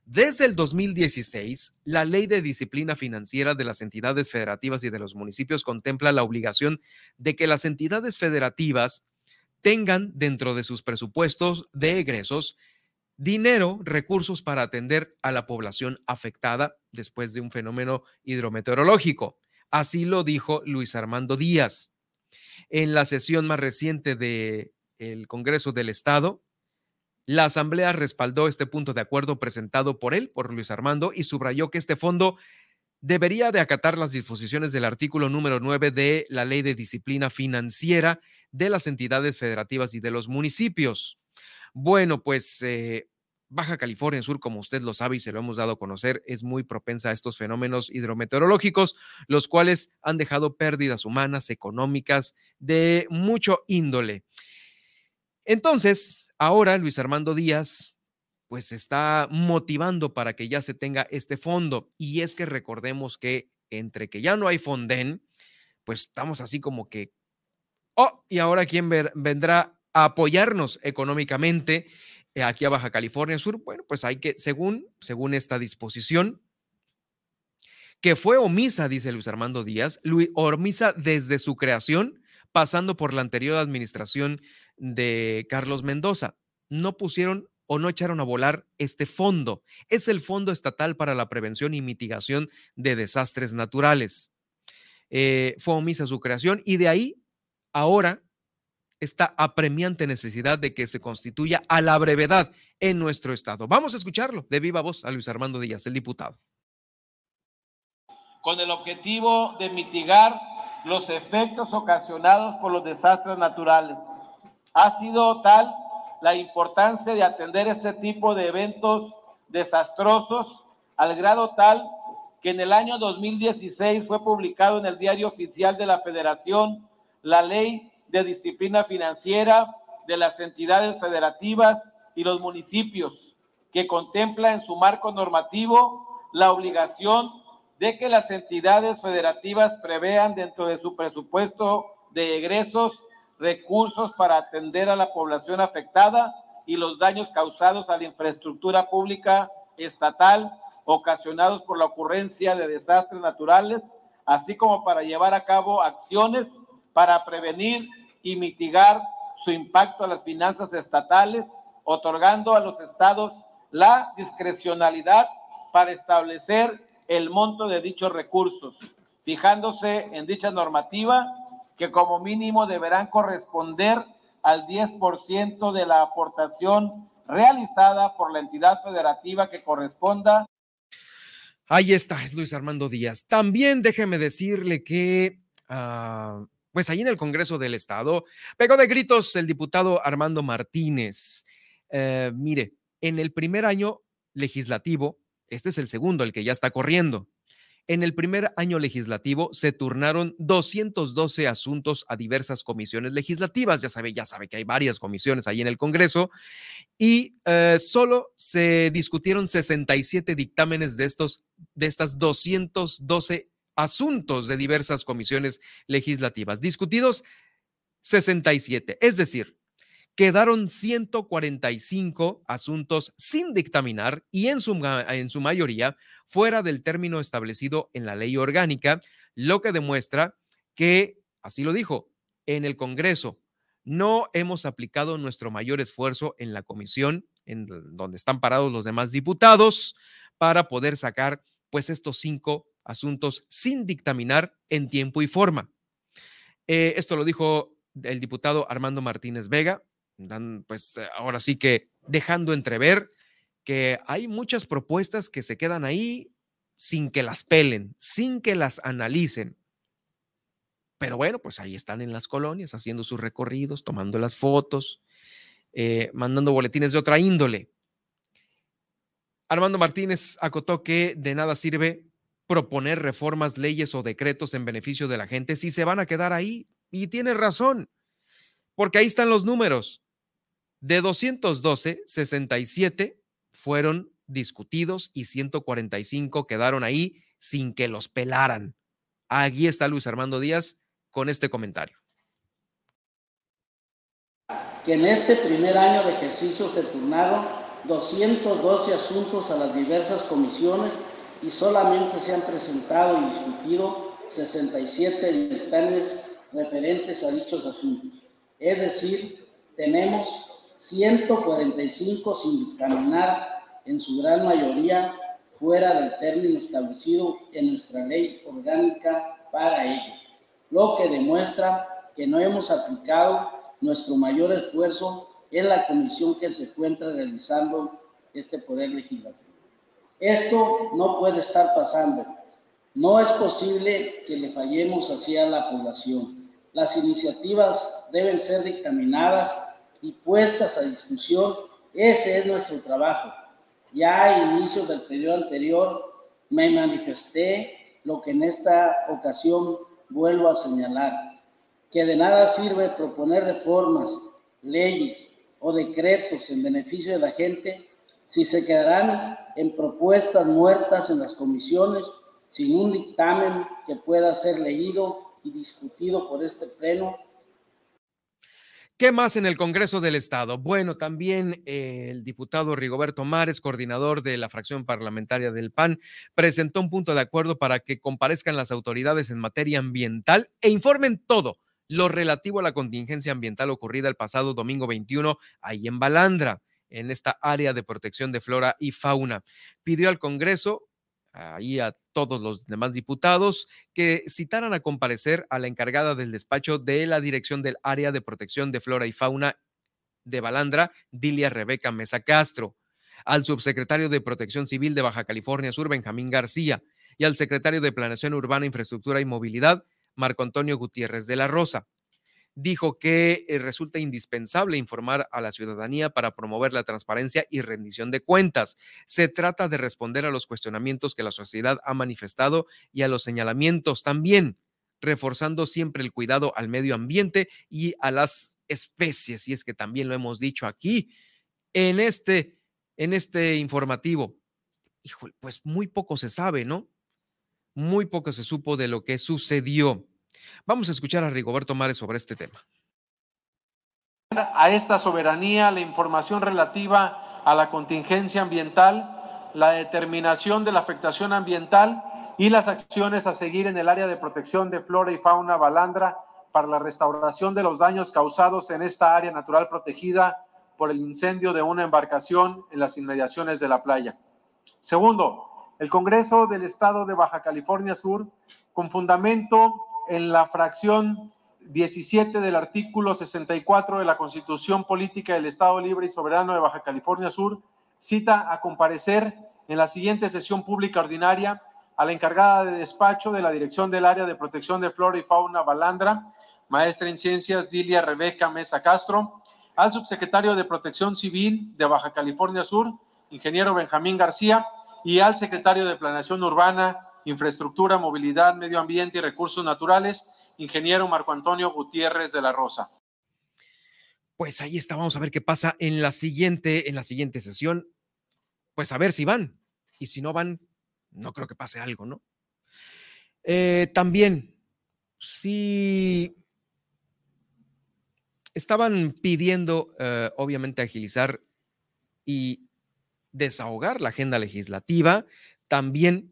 Desde el 2016, la Ley de Disciplina Financiera de las entidades federativas y de los municipios contempla la obligación de que las entidades federativas tengan dentro de sus presupuestos de egresos dinero, recursos para atender a la población afectada después de un fenómeno hidrometeorológico. Así lo dijo Luis Armando Díaz. En la sesión más reciente del Congreso del Estado, la Asamblea respaldó este punto de acuerdo presentado por él, por Luis Armando, y subrayó que este fondo debería de acatar las disposiciones del artículo número 9 de la Ley de Disciplina Financiera de las entidades federativas y de los municipios. Bueno, pues eh, Baja California Sur, como usted lo sabe y se lo hemos dado a conocer, es muy propensa a estos fenómenos hidrometeorológicos, los cuales han dejado pérdidas humanas, económicas, de mucho índole. Entonces, ahora Luis Armando Díaz pues está motivando para que ya se tenga este fondo. Y es que recordemos que entre que ya no hay Fonden, pues estamos así como que, oh, y ahora quién vendrá a apoyarnos económicamente eh, aquí a Baja California Sur. Bueno, pues hay que, según, según esta disposición, que fue omisa, dice Luis Armando Díaz, omisa desde su creación, pasando por la anterior administración de Carlos Mendoza. No pusieron o no echaron a volar este fondo. Es el Fondo Estatal para la Prevención y Mitigación de Desastres Naturales. Eh, fue omisa su creación y de ahí ahora esta apremiante necesidad de que se constituya a la brevedad en nuestro estado. Vamos a escucharlo de viva voz a Luis Armando Díaz, el diputado. con el objetivo de mitigar los efectos ocasionados por los desastres naturales. Ha sido tal la importancia de atender este tipo de eventos desastrosos al grado tal que en el año 2016 fue publicado en el Diario Oficial de la Federación la Ley de Disciplina Financiera de las entidades federativas y los municipios, que contempla en su marco normativo la obligación de que las entidades federativas prevean dentro de su presupuesto de egresos recursos para atender a la población afectada y los daños causados a la infraestructura pública estatal ocasionados por la ocurrencia de desastres naturales, así como para llevar a cabo acciones para prevenir y mitigar su impacto a las finanzas estatales, otorgando a los estados la discrecionalidad para establecer el monto de dichos recursos, fijándose en dicha normativa que como mínimo deberán corresponder al 10% de la aportación realizada por la entidad federativa que corresponda. Ahí está, es Luis Armando Díaz. También déjeme decirle que, ah, pues ahí en el Congreso del Estado, pegó de gritos el diputado Armando Martínez. Eh, mire, en el primer año legislativo, este es el segundo, el que ya está corriendo. En el primer año legislativo se turnaron 212 asuntos a diversas comisiones legislativas. Ya sabe, ya sabe que hay varias comisiones ahí en el Congreso y eh, solo se discutieron 67 dictámenes de estos, de estas 212 asuntos de diversas comisiones legislativas. Discutidos 67, es decir, quedaron 145 asuntos sin dictaminar y en su, en su mayoría fuera del término establecido en la ley orgánica, lo que demuestra que, así lo dijo, en el Congreso no hemos aplicado nuestro mayor esfuerzo en la comisión, en donde están parados los demás diputados, para poder sacar pues estos cinco asuntos sin dictaminar en tiempo y forma. Eh, esto lo dijo el diputado Armando Martínez Vega, dan, pues eh, ahora sí que dejando entrever que hay muchas propuestas que se quedan ahí sin que las pelen, sin que las analicen. Pero bueno, pues ahí están en las colonias haciendo sus recorridos, tomando las fotos, eh, mandando boletines de otra índole. Armando Martínez acotó que de nada sirve proponer reformas, leyes o decretos en beneficio de la gente si se van a quedar ahí. Y tiene razón, porque ahí están los números. De 212, 67 fueron discutidos y 145 quedaron ahí sin que los pelaran. Aquí está Luis Armando Díaz con este comentario. Que en este primer año de ejercicio se turnaron 212 asuntos a las diversas comisiones y solamente se han presentado y discutido 67 dictámenes referentes a dichos asuntos. Es decir, tenemos 145 sin dictaminar, en su gran mayoría fuera del término establecido en nuestra ley orgánica para ello, lo que demuestra que no hemos aplicado nuestro mayor esfuerzo en la comisión que se encuentra realizando este Poder Legislativo. Esto no puede estar pasando. No es posible que le fallemos así a la población. Las iniciativas deben ser dictaminadas y puestas a discusión. Ese es nuestro trabajo. Ya a inicios del periodo anterior me manifesté lo que en esta ocasión vuelvo a señalar, que de nada sirve proponer reformas, leyes o decretos en beneficio de la gente si se quedarán en propuestas muertas en las comisiones sin un dictamen que pueda ser leído y discutido por este pleno ¿Qué más en el Congreso del Estado? Bueno, también eh, el diputado Rigoberto Mares, coordinador de la fracción parlamentaria del PAN, presentó un punto de acuerdo para que comparezcan las autoridades en materia ambiental e informen todo lo relativo a la contingencia ambiental ocurrida el pasado domingo 21 ahí en Balandra, en esta área de protección de flora y fauna. Pidió al Congreso ahí a todos los demás diputados que citaran a comparecer a la encargada del despacho de la Dirección del Área de Protección de Flora y Fauna de Balandra, Dilia Rebeca Mesa Castro, al subsecretario de Protección Civil de Baja California Sur, Benjamín García, y al secretario de Planeación Urbana, Infraestructura y Movilidad, Marco Antonio Gutiérrez de la Rosa. Dijo que eh, resulta indispensable informar a la ciudadanía para promover la transparencia y rendición de cuentas. Se trata de responder a los cuestionamientos que la sociedad ha manifestado y a los señalamientos también, reforzando siempre el cuidado al medio ambiente y a las especies. Y es que también lo hemos dicho aquí en este, en este informativo. Híjole, pues muy poco se sabe, ¿no? Muy poco se supo de lo que sucedió. Vamos a escuchar a Rigoberto Mares sobre este tema. A esta soberanía, la información relativa a la contingencia ambiental, la determinación de la afectación ambiental y las acciones a seguir en el área de protección de flora y fauna balandra para la restauración de los daños causados en esta área natural protegida por el incendio de una embarcación en las inmediaciones de la playa. Segundo, el Congreso del Estado de Baja California Sur, con fundamento en la fracción 17 del artículo 64 de la Constitución Política del Estado Libre y Soberano de Baja California Sur, cita a comparecer en la siguiente sesión pública ordinaria a la encargada de despacho de la Dirección del Área de Protección de Flora y Fauna Balandra, maestra en ciencias Dilia Rebeca Mesa Castro, al subsecretario de Protección Civil de Baja California Sur, ingeniero Benjamín García, y al secretario de Planeación Urbana, Infraestructura, Movilidad, Medio Ambiente y Recursos Naturales, ingeniero Marco Antonio Gutiérrez de la Rosa. Pues ahí está, vamos a ver qué pasa en la siguiente, en la siguiente sesión. Pues a ver si van. Y si no van, no creo que pase algo, ¿no? Eh, también, si estaban pidiendo, eh, obviamente, agilizar y desahogar la agenda legislativa, también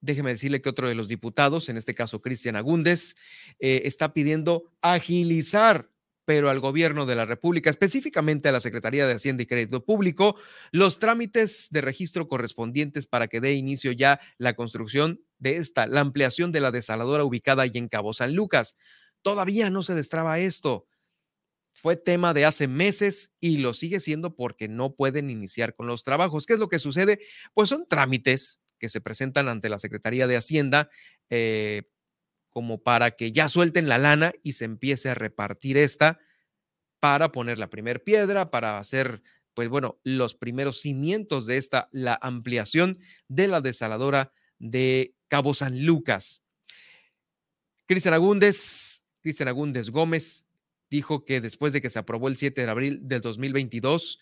déjeme decirle que otro de los diputados, en este caso Cristian Agúndez, eh, está pidiendo agilizar, pero al gobierno de la República, específicamente a la Secretaría de Hacienda y Crédito Público, los trámites de registro correspondientes para que dé inicio ya la construcción de esta, la ampliación de la desaladora ubicada ahí en Cabo San Lucas. Todavía no se destraba esto. Fue tema de hace meses y lo sigue siendo porque no pueden iniciar con los trabajos. ¿Qué es lo que sucede? Pues son trámites que se presentan ante la Secretaría de Hacienda eh, como para que ya suelten la lana y se empiece a repartir esta para poner la primera piedra, para hacer, pues bueno, los primeros cimientos de esta, la ampliación de la desaladora de Cabo San Lucas. Cristian Agúndez, Cristian Agúndez Gómez dijo que después de que se aprobó el 7 de abril del 2022,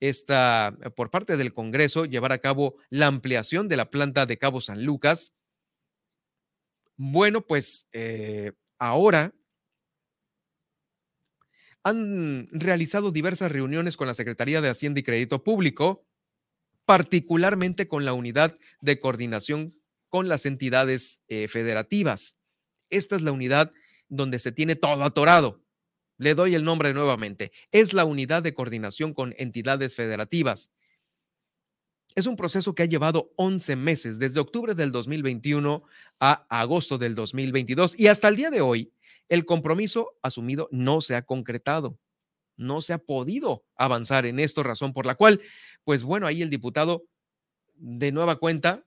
esta, eh, por parte del Congreso, llevar a cabo la ampliación de la planta de Cabo San Lucas. Bueno, pues eh, ahora han realizado diversas reuniones con la Secretaría de Hacienda y Crédito Público, particularmente con la unidad de coordinación con las entidades eh, federativas. Esta es la unidad donde se tiene todo atorado. Le doy el nombre nuevamente. Es la unidad de coordinación con entidades federativas. Es un proceso que ha llevado 11 meses, desde octubre del 2021 a agosto del 2022. Y hasta el día de hoy, el compromiso asumido no se ha concretado. No se ha podido avanzar en esto, razón por la cual, pues bueno, ahí el diputado de nueva cuenta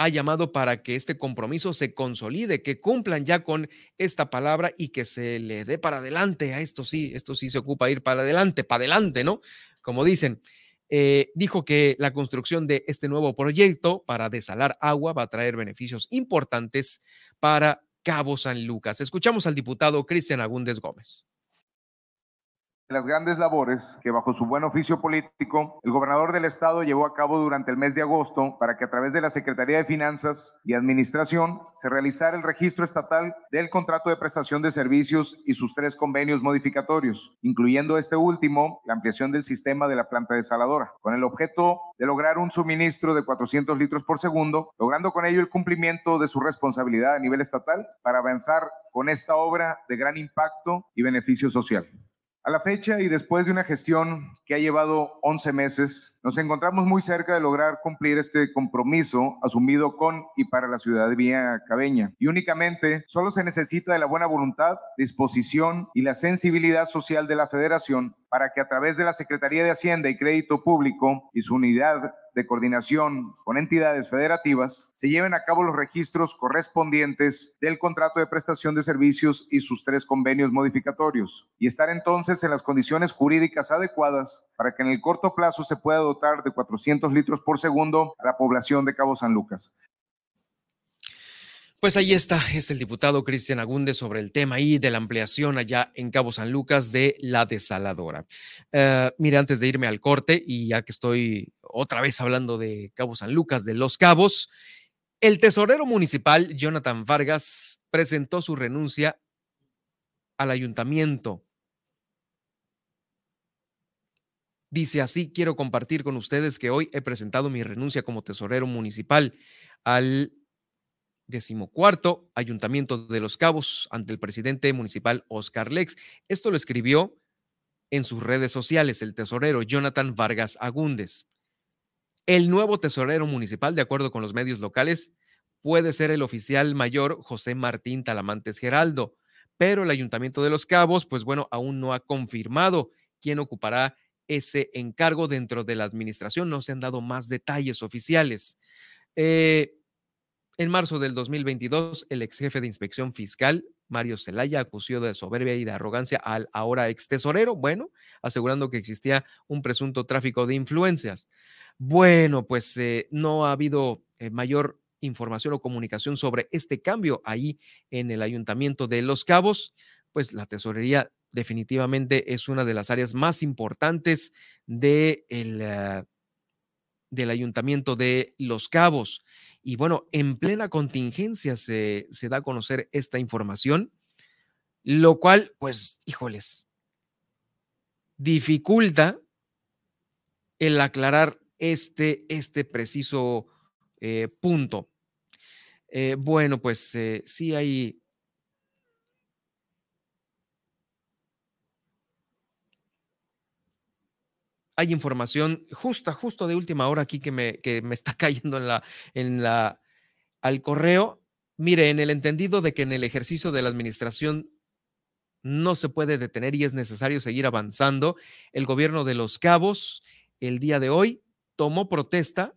ha llamado para que este compromiso se consolide, que cumplan ya con esta palabra y que se le dé para adelante. A esto sí, esto sí se ocupa ir para adelante, para adelante, ¿no? Como dicen. Eh, dijo que la construcción de este nuevo proyecto para desalar agua va a traer beneficios importantes para Cabo San Lucas. Escuchamos al diputado Cristian Agúndez Gómez las grandes labores que bajo su buen oficio político el gobernador del estado llevó a cabo durante el mes de agosto para que a través de la Secretaría de Finanzas y Administración se realizara el registro estatal del contrato de prestación de servicios y sus tres convenios modificatorios, incluyendo este último, la ampliación del sistema de la planta desaladora, con el objeto de lograr un suministro de 400 litros por segundo, logrando con ello el cumplimiento de su responsabilidad a nivel estatal para avanzar con esta obra de gran impacto y beneficio social. A la fecha y después de una gestión que ha llevado 11 meses, nos encontramos muy cerca de lograr cumplir este compromiso asumido con y para la ciudadanía cabeña. Y únicamente solo se necesita de la buena voluntad, disposición y la sensibilidad social de la federación para que a través de la Secretaría de Hacienda y Crédito Público y su unidad de coordinación con entidades federativas, se lleven a cabo los registros correspondientes del contrato de prestación de servicios y sus tres convenios modificatorios, y estar entonces en las condiciones jurídicas adecuadas para que en el corto plazo se pueda dotar de 400 litros por segundo a la población de Cabo San Lucas. Pues ahí está, es el diputado Cristian Agunde sobre el tema ahí de la ampliación allá en Cabo San Lucas de la desaladora. Uh, mire, antes de irme al corte, y ya que estoy otra vez hablando de Cabo San Lucas, de Los Cabos, el tesorero municipal Jonathan Vargas presentó su renuncia al ayuntamiento. Dice así, quiero compartir con ustedes que hoy he presentado mi renuncia como tesorero municipal al decimocuarto Ayuntamiento de Los Cabos ante el presidente municipal Oscar Lex. Esto lo escribió en sus redes sociales el tesorero Jonathan Vargas Agúndez. El nuevo tesorero municipal, de acuerdo con los medios locales, puede ser el oficial mayor José Martín Talamantes Geraldo, pero el Ayuntamiento de Los Cabos, pues bueno, aún no ha confirmado quién ocupará ese encargo dentro de la administración. No se han dado más detalles oficiales. Eh, en marzo del 2022, el ex jefe de inspección fiscal, Mario Zelaya, acusó de soberbia y de arrogancia al ahora ex tesorero, bueno, asegurando que existía un presunto tráfico de influencias. Bueno, pues eh, no ha habido eh, mayor información o comunicación sobre este cambio ahí en el ayuntamiento de Los Cabos, pues la tesorería definitivamente es una de las áreas más importantes de el, uh, del ayuntamiento de Los Cabos. Y bueno, en plena contingencia se, se da a conocer esta información, lo cual, pues, híjoles, dificulta el aclarar este, este preciso eh, punto. Eh, bueno, pues eh, sí hay hay información justa, justo de última hora aquí que me, que me está (laughs) cayendo en la, en la, al correo. Mire, en el entendido de que en el ejercicio de la administración no se puede detener y es necesario seguir avanzando, el gobierno de Los Cabos el día de hoy tomó protesta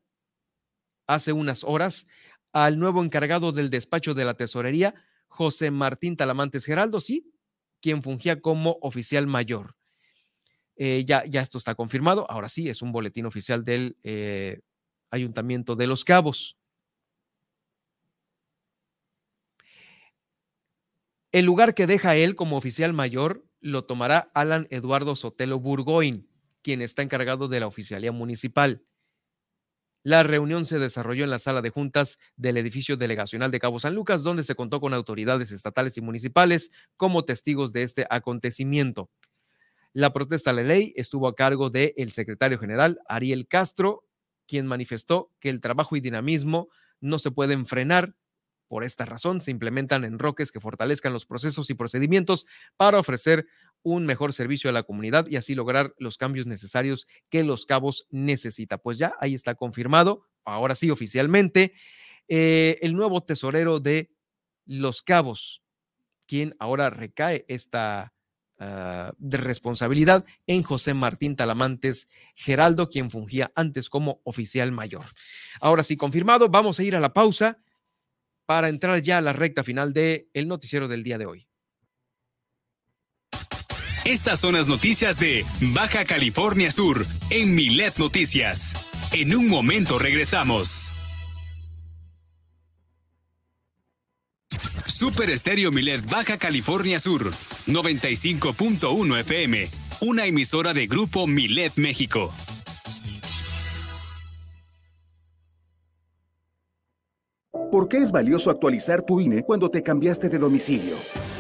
hace unas horas al nuevo encargado del despacho de la tesorería, José Martín Talamantes Geraldo, sí, quien fungía como oficial mayor. Eh, ya, ya esto está confirmado. Ahora sí, es un boletín oficial del eh, Ayuntamiento de Los Cabos. El lugar que deja él como oficial mayor lo tomará Alan Eduardo Sotelo Burgoyne, quien está encargado de la oficialía municipal. La reunión se desarrolló en la sala de juntas del edificio delegacional de Cabo San Lucas, donde se contó con autoridades estatales y municipales como testigos de este acontecimiento. La protesta a la ley estuvo a cargo del el secretario general Ariel Castro, quien manifestó que el trabajo y dinamismo no se pueden frenar. Por esta razón, se implementan enroques que fortalezcan los procesos y procedimientos para ofrecer un mejor servicio a la comunidad y así lograr los cambios necesarios que Los Cabos necesita. Pues ya ahí está confirmado, ahora sí oficialmente, eh, el nuevo tesorero de Los Cabos, quien ahora recae esta Uh, de responsabilidad en José Martín Talamantes Geraldo, quien fungía antes como oficial mayor. Ahora sí, confirmado, vamos a ir a la pausa para entrar ya a la recta final del el noticiero del día de hoy. Estas son las noticias de Baja California Sur en Milet Noticias. En un momento regresamos. Super Estéreo Milet Baja California Sur, 95.1 FM, una emisora de Grupo Milet México. ¿Por qué es valioso actualizar tu INE cuando te cambiaste de domicilio?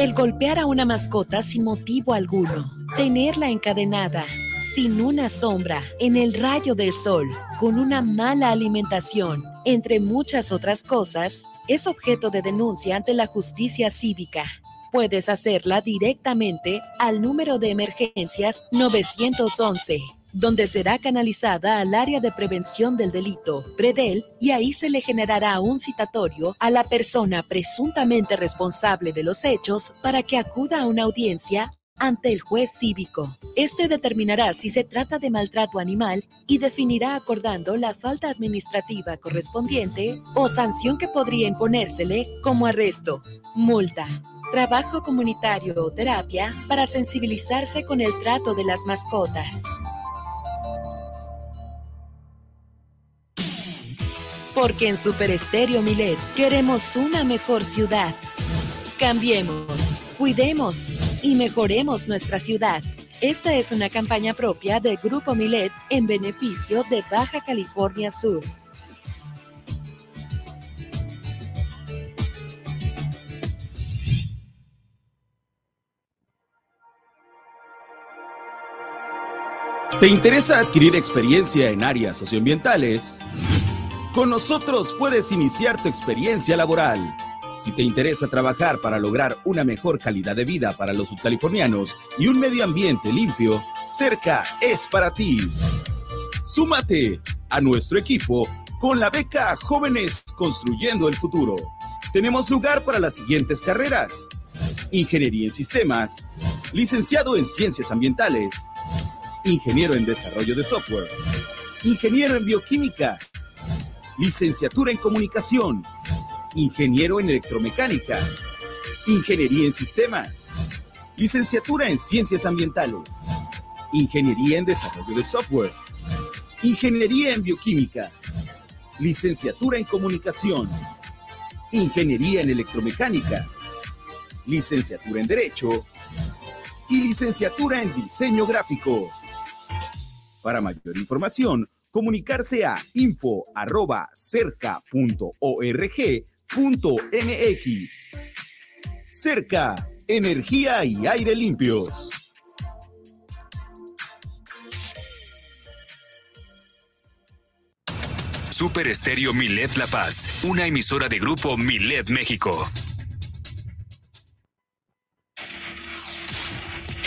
El golpear a una mascota sin motivo alguno, tenerla encadenada, sin una sombra, en el rayo del sol, con una mala alimentación entre muchas otras cosas, es objeto de denuncia ante la justicia cívica. Puedes hacerla directamente al número de emergencias 911 donde será canalizada al área de prevención del delito, PREDEL, y ahí se le generará un citatorio a la persona presuntamente responsable de los hechos para que acuda a una audiencia ante el juez cívico. Este determinará si se trata de maltrato animal y definirá acordando la falta administrativa correspondiente o sanción que podría imponérsele como arresto, multa, trabajo comunitario o terapia para sensibilizarse con el trato de las mascotas. Porque en Super Estéreo Milet queremos una mejor ciudad. Cambiemos, cuidemos y mejoremos nuestra ciudad. Esta es una campaña propia del Grupo Milet en beneficio de Baja California Sur. ¿Te interesa adquirir experiencia en áreas socioambientales? Con nosotros puedes iniciar tu experiencia laboral. Si te interesa trabajar para lograr una mejor calidad de vida para los subcalifornianos y un medio ambiente limpio, Cerca es para ti. Súmate a nuestro equipo con la beca Jóvenes Construyendo el Futuro. Tenemos lugar para las siguientes carreras. Ingeniería en Sistemas, licenciado en Ciencias Ambientales, ingeniero en Desarrollo de Software, ingeniero en Bioquímica, licenciatura en Comunicación, ingeniero en Electromecánica, Ingeniería en Sistemas, licenciatura en Ciencias Ambientales, Ingeniería en Desarrollo de Software, Ingeniería en Bioquímica, licenciatura en Comunicación, Ingeniería en Electromecánica, licenciatura en Derecho y licenciatura en Diseño Gráfico. Para mayor información, comunicarse a info.cerca.org.mx. Cerca, energía y aire limpios. Super Estéreo Milet La Paz, una emisora de grupo Milet México.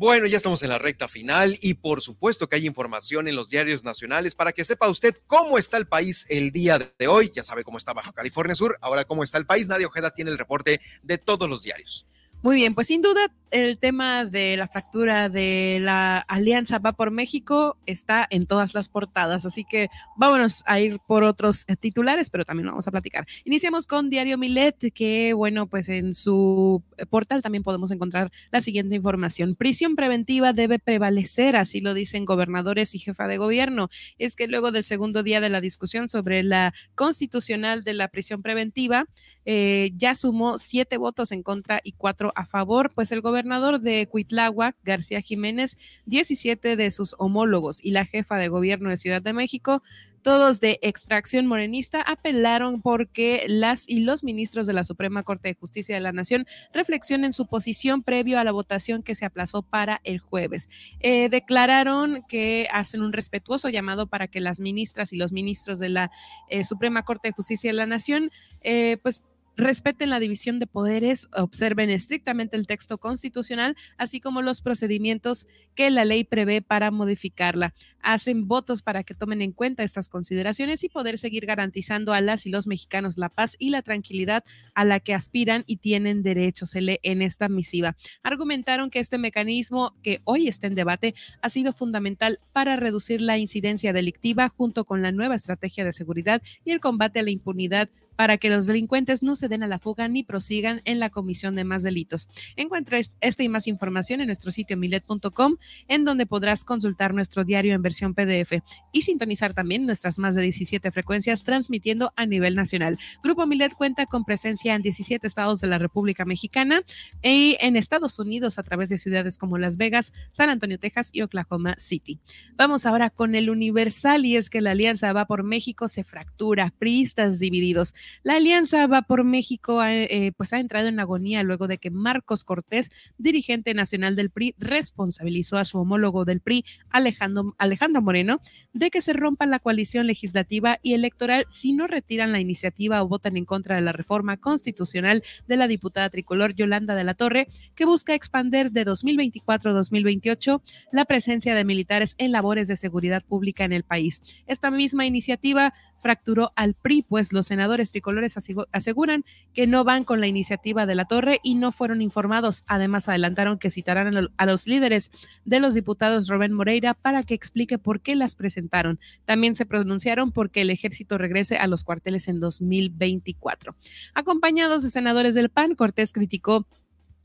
Bueno, ya estamos en la recta final y por supuesto que hay información en los diarios nacionales para que sepa usted cómo está el país el día de hoy. Ya sabe cómo está Baja California Sur, ahora cómo está el país. Nadia Ojeda tiene el reporte de todos los diarios. Muy bien, pues sin duda el tema de la fractura de la Alianza Va por México está en todas las portadas, así que vámonos a ir por otros eh, titulares, pero también lo vamos a platicar. Iniciamos con Diario Milet, que bueno, pues en su portal también podemos encontrar la siguiente información. Prisión preventiva debe prevalecer, así lo dicen gobernadores y jefa de gobierno. Es que luego del segundo día de la discusión sobre la constitucional de la prisión preventiva, eh, ya sumó siete votos en contra y cuatro a favor, pues el gobernador de Cuitláhuac, García Jiménez, 17 de sus homólogos y la jefa de gobierno de Ciudad de México, todos de extracción morenista, apelaron porque las y los ministros de la Suprema Corte de Justicia de la Nación reflexionen su posición previo a la votación que se aplazó para el jueves. Eh, declararon que hacen un respetuoso llamado para que las ministras y los ministros de la eh, Suprema Corte de Justicia de la Nación, eh, pues respeten la división de poderes, observen estrictamente el texto constitucional, así como los procedimientos que la ley prevé para modificarla. Hacen votos para que tomen en cuenta estas consideraciones y poder seguir garantizando a las y los mexicanos la paz y la tranquilidad a la que aspiran y tienen derecho, se lee en esta misiva. Argumentaron que este mecanismo que hoy está en debate ha sido fundamental para reducir la incidencia delictiva junto con la nueva estrategia de seguridad y el combate a la impunidad para que los delincuentes no se den a la fuga ni prosigan en la comisión de más delitos. Encuentra esta y más información en nuestro sitio milet.com, en donde podrás consultar nuestro diario en versión PDF y sintonizar también nuestras más de 17 frecuencias transmitiendo a nivel nacional. Grupo Milet cuenta con presencia en 17 estados de la República Mexicana y en Estados Unidos a través de ciudades como Las Vegas, San Antonio, Texas y Oklahoma City. Vamos ahora con el Universal y es que la Alianza Va por México se fractura, priistas divididos. La Alianza Va por México eh, pues ha entrado en agonía luego de que Marcos Cortés, dirigente nacional del PRI, responsabilizó a su homólogo del PRI, Alejandro, Alejandro Moreno, de que se rompa la coalición legislativa y electoral si no retiran la iniciativa o votan en contra de la reforma constitucional de la diputada tricolor Yolanda de la Torre, que busca expander de 2024 a 2028 la presencia de militares en labores de seguridad pública en el país. Esta misma iniciativa fracturó al PRI, pues los senadores tricolores aseguran que no van con la iniciativa de la Torre y no fueron informados. Además, adelantaron que citarán a los líderes de los diputados Rubén Moreira para que explique por qué las presentaron. También se pronunciaron porque el ejército regrese a los cuarteles en 2024. Acompañados de senadores del PAN, Cortés criticó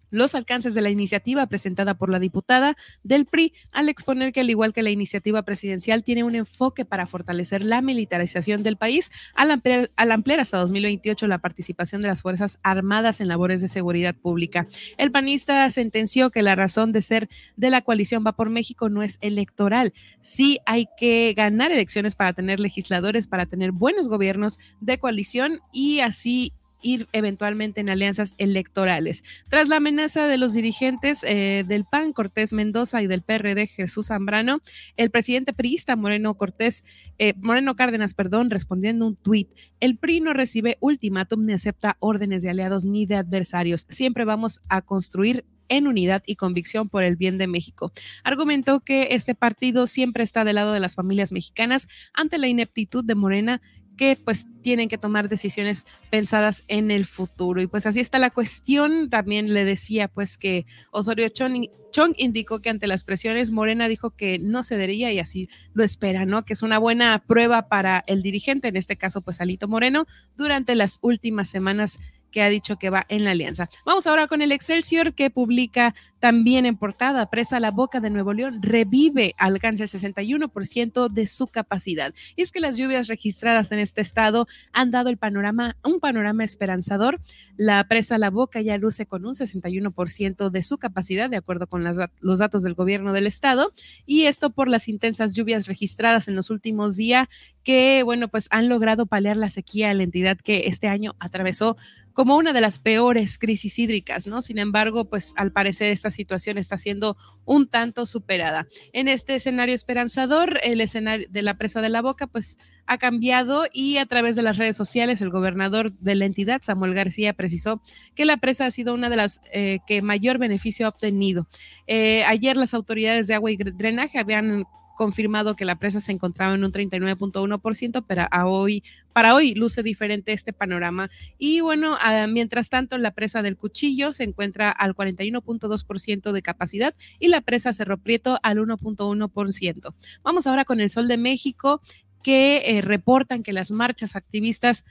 los alcances de la iniciativa presentada por la diputada del PRI al exponer que al igual que la iniciativa presidencial tiene un enfoque para fortalecer la militarización del país al ampliar, al ampliar hasta 2028 la participación de las Fuerzas Armadas en labores de seguridad pública. El panista sentenció que la razón de ser de la coalición Va por México no es electoral. Sí hay que ganar elecciones para tener legisladores, para tener buenos gobiernos de coalición y así ir eventualmente en alianzas electorales. Tras la amenaza de los dirigentes eh, del PAN, Cortés Mendoza, y del PRD, Jesús Zambrano, el presidente priista Moreno Cortés, eh, Moreno Cárdenas, perdón, respondiendo un tuit, el PRI no recibe ultimátum ni acepta órdenes de aliados ni de adversarios. Siempre vamos a construir en unidad y convicción por el bien de México. Argumentó que este partido siempre está del lado de las familias mexicanas ante la ineptitud de Morena que pues tienen que tomar decisiones pensadas en el futuro. Y pues así está la cuestión. También le decía pues que Osorio Chong, indicó que ante las presiones Morena dijo que no cedería y así lo espera, ¿no? Que es una buena prueba para el dirigente, en este caso pues Alito Moreno, durante las últimas semanas que ha dicho que va en la alianza. Vamos ahora con el Excelsior que publica también en portada, presa la boca de Nuevo León, revive, alcanza el 61% de su capacidad. Y es que las lluvias registradas en este estado han dado el panorama, un panorama esperanzador. La presa La Boca ya luce con un 61% de su capacidad, de acuerdo con los datos del gobierno del estado. Y esto por las intensas lluvias registradas en los últimos días que, bueno, pues han logrado paliar la sequía en la entidad que este año atravesó como una de las peores crisis hídricas, ¿no? Sin embargo, pues al parecer esta situación está siendo un tanto superada. En este escenario esperanzador, el escenario de la presa de la boca, pues ha cambiado y a través de las redes sociales el gobernador de la entidad, Samuel García, precisó que la presa ha sido una de las eh, que mayor beneficio ha obtenido. Eh, ayer las autoridades de agua y drenaje habían confirmado que la presa se encontraba en un 39.1%, pero a hoy, para hoy luce diferente este panorama. Y bueno, mientras tanto, la presa del Cuchillo se encuentra al 41.2% de capacidad y la presa Cerro Prieto al 1.1%. Vamos ahora con el Sol de México que eh, reportan que las marchas activistas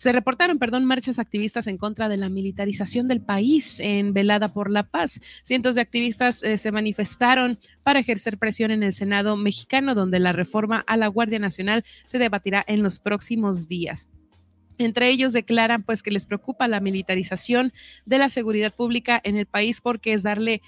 se reportaron, perdón, marchas activistas en contra de la militarización del país en Velada por la Paz. Cientos de activistas eh, se manifestaron para ejercer presión en el Senado mexicano, donde la reforma a la Guardia Nacional se debatirá en los próximos días. Entre ellos declaran pues que les preocupa la militarización de la seguridad pública en el país porque es darle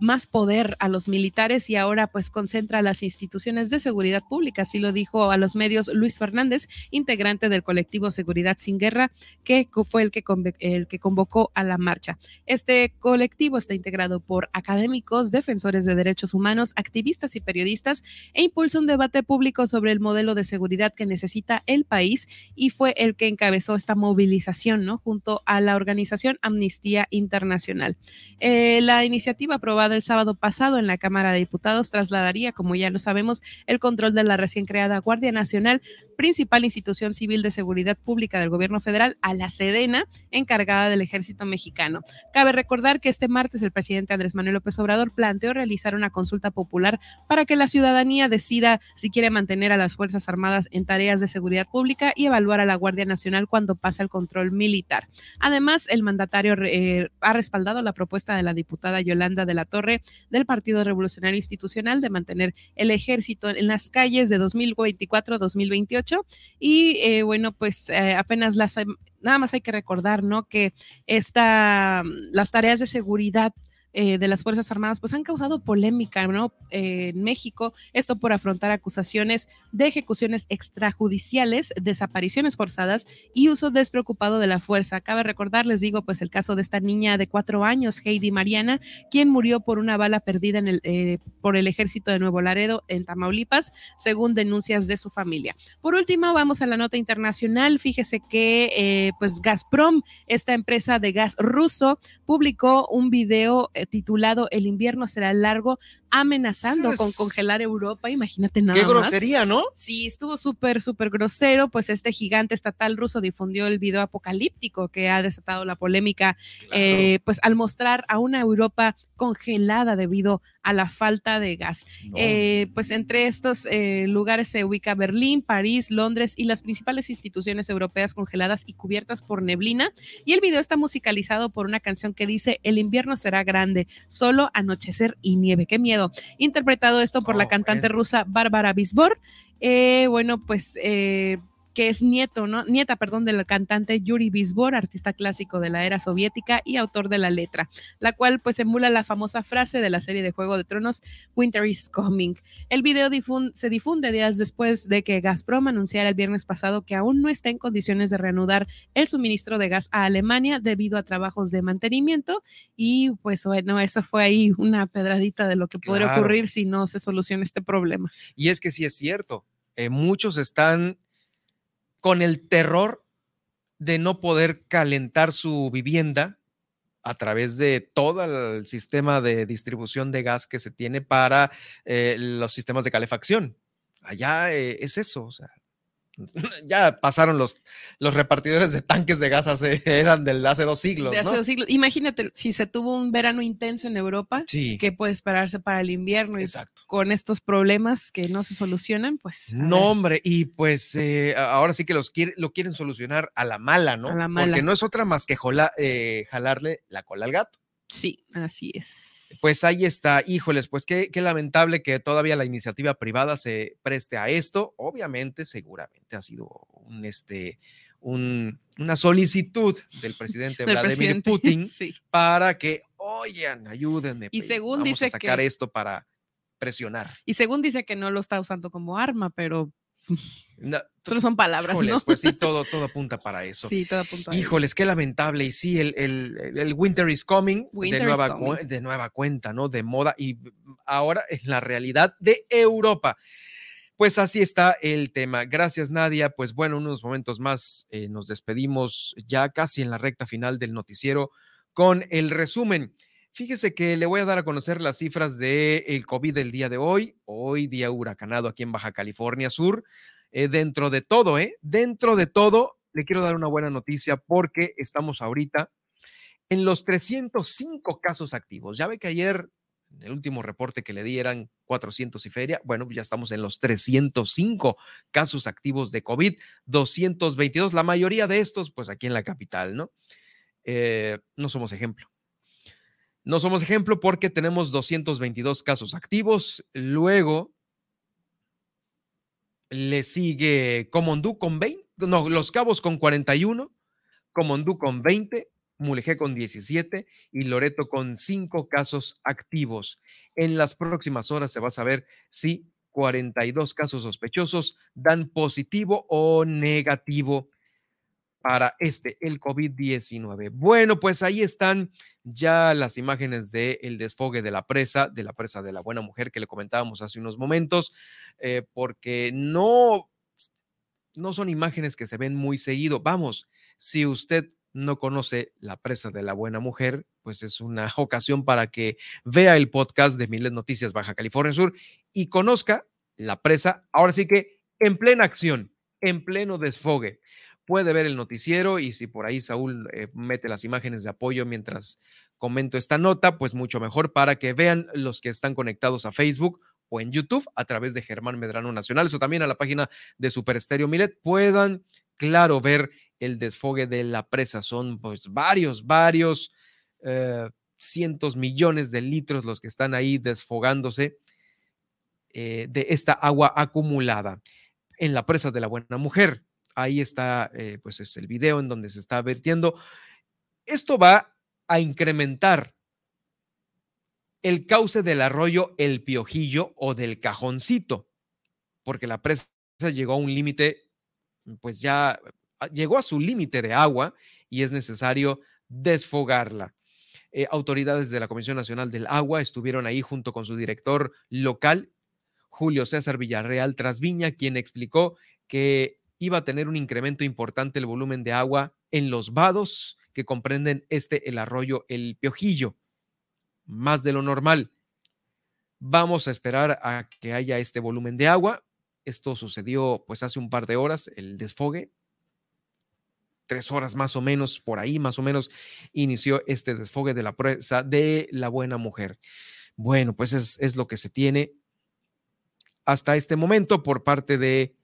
más poder a los militares y ahora pues concentra las instituciones de seguridad pública, así lo dijo a los medios Luis Fernández, integrante del colectivo Seguridad sin Guerra, que fue el que, el que convocó a la marcha. Este colectivo está integrado por académicos, defensores de derechos humanos, activistas y periodistas e impulsa un debate público sobre el modelo de seguridad que necesita el país y fue el que encabezó esta movilización, ¿no? Junto a la organización Amnistía Internacional. Eh, la iniciativa aprobada el sábado pasado en la Cámara de Diputados trasladaría, como ya lo sabemos, el control de la recién creada Guardia Nacional, principal institución civil de seguridad pública del gobierno federal, a la Sedena, encargada del ejército mexicano. Cabe recordar que este martes el presidente Andrés Manuel López Obrador planteó realizar una consulta popular para que la ciudadanía decida si quiere mantener a las Fuerzas Armadas en tareas de seguridad pública y evaluar a la Guardia Nacional cuando pasa el control militar. Además, el mandatario eh, ha respaldado la propuesta de la diputada Yolanda De la Torre del Partido Revolucionario Institucional de mantener el ejército en las calles de 2024-2028. Y eh, bueno, pues eh, apenas las nada más hay que recordar, ¿no? Que esta, las tareas de seguridad eh, de las Fuerzas Armadas, pues han causado polémica ¿no? Eh, en México, esto por afrontar acusaciones de ejecuciones extrajudiciales, desapariciones forzadas y uso despreocupado de la fuerza. Cabe recordar, les digo, pues el caso de esta niña de cuatro años, Heidi Mariana, quien murió por una bala perdida en el, eh, por el ejército de Nuevo Laredo en Tamaulipas, según denuncias de su familia. Por último, vamos a la nota internacional. Fíjese que pues Gazprom, esta empresa de gas ruso, publicó un video eh, titulado El invierno será largo, amenazando con congelar Europa. Imagínate nada Qué grosería, ¿no? Sí, estuvo súper, súper grosero. Pues este gigante estatal ruso difundió el video apocalíptico que ha desatado la polémica, eh, pues al mostrar a una Europa congelada debido a la falta de gas. Eh, pues entre estos eh, lugares se ubica Berlín, París, Londres y las principales instituciones europeas congeladas y cubiertas por neblina. Y el video está musicalizado por una canción que dice, el invierno será grande, solo anochecer y nieve. Qué miedo. Interpretado esto por la cantante rusa Bárbara Bisbor. Eh, bueno, pues que es nieto, ¿no? Nieta, perdón, del cantante Yuri Bisbor, artista clásico de la era soviética y autor de la letra, la cual pues emula la famosa frase de la serie de Juego de Tronos, Winter is coming. El video se difunde días después de que Gazprom anunciara el viernes pasado que aún no está en condiciones de reanudar el suministro de gas a Alemania debido a trabajos de mantenimiento y pues bueno, eso fue ahí una pedradita de lo que podría ocurrir si no se soluciona este problema. Y es que sí es cierto, eh, muchos están con el terror de no poder calentar su vivienda a través de todo el sistema de distribución de gas que se tiene para eh, los sistemas de calefacción. Allá eh, es eso, o sea, (laughs) ya pasaron los, los repartidores de tanques de gas hace, (laughs) eran del hace dos siglos. De hace dos siglos. Imagínate, si se tuvo un verano intenso en Europa, ¿qué puede esperarse para el invierno? Exacto. con estos problemas que no se solucionan, pues. No, hombre, y pues eh, ahora sí que los lo quieren solucionar a la mala, ¿no? A la mala. Porque no es otra más que eh, jalarle la cola al gato. Sí, así es. Pues ahí está, híjoles, pues qué, qué, lamentable que todavía la iniciativa privada se preste a esto. Obviamente, seguramente ha sido un, este, un, una solicitud del presidente Vladimir (laughs) Putin para que, oigan, ayúdenme. Y según dice a sacar esto para presionar. Y según dice que no lo está usando como arma, pero Solo son palabras, ¿no? Pues sí, todo, todo apunta para eso. Sí, todo apunta. Híjoles, qué lamentable. Y sí, el, el, Winter is Coming, de, nueva, de nueva cuenta, ¿no? De moda y ahora en la realidad de Europa. Pues así está el tema. Gracias, Nadia. Pues bueno, unos momentos más eh, nos despedimos ya casi en la recta final del noticiero con el resumen. Fíjese que le voy a dar a conocer las cifras del el COVID del día de hoy, hoy día huracanado aquí en Baja California Sur. Eh, dentro de todo, ¿eh? Dentro de todo, le quiero dar una buena noticia porque estamos ahorita en los 305 casos activos. Ya ve que ayer, en el último reporte que le di, eran 400 y feria. Bueno, ya estamos en los 305 casos activos de COVID, 222, la mayoría de estos, pues aquí en la capital, ¿no? Eh, no somos ejemplo. No somos ejemplo porque tenemos 222 casos activos. Luego le sigue Comondú con 20, no, Los Cabos con 41, Comondú con 20, Mulegé con 17 y Loreto con 5 casos activos. En las próximas horas se va a saber si 42 casos sospechosos dan positivo o negativo para este, el COVID-19. Bueno, pues ahí están ya las imágenes del el desfogue de la presa, de la presa de la buena mujer que le comentábamos hace unos momentos, eh, porque no, no son imágenes que se ven muy seguido. Vamos, si usted no conoce la presa de la buena mujer, pues es una (laughs) ocasión para que vea el podcast de Miles Noticias Baja California Sur y conozca la presa, ahora sí que en plena acción, en pleno desfogue puede ver el noticiero y si por ahí Saúl eh, mete las imágenes de apoyo mientras comento esta nota, pues mucho mejor para que vean los que están conectados a Facebook o en YouTube a través de Germán Medrano Nacional, o también a la página de Super Estéreo Milet, puedan, claro, ver el desfogue de la presa. Son pues varios, varios, eh, cientos, millones de litros los que están ahí desfogándose eh, de esta agua acumulada en la presa de la Buena Mujer. Ahí está, eh, pues es el video en donde se está vertiendo. Esto va a incrementar el cauce del arroyo El Piojillo o del Cajoncito, porque la presa llegó a un límite, pues ya ah, llegó a su límite de agua y es necesario desfogarla. Eh, autoridades de la Comisión Nacional del Agua estuvieron ahí junto con su director local, Julio César Villarreal Trasviña, quien explicó que iba a tener un incremento importante el volumen de agua en los vados que comprenden este, el arroyo El Piojillo, más de lo normal. Vamos a esperar a que haya este volumen de agua. Esto sucedió pues hace un par de horas, el desfogue, tres horas más o menos, por ahí más o menos, inició este desfogue de la presa de la buena mujer. Bueno, pues es, es lo que se tiene hasta este momento por parte de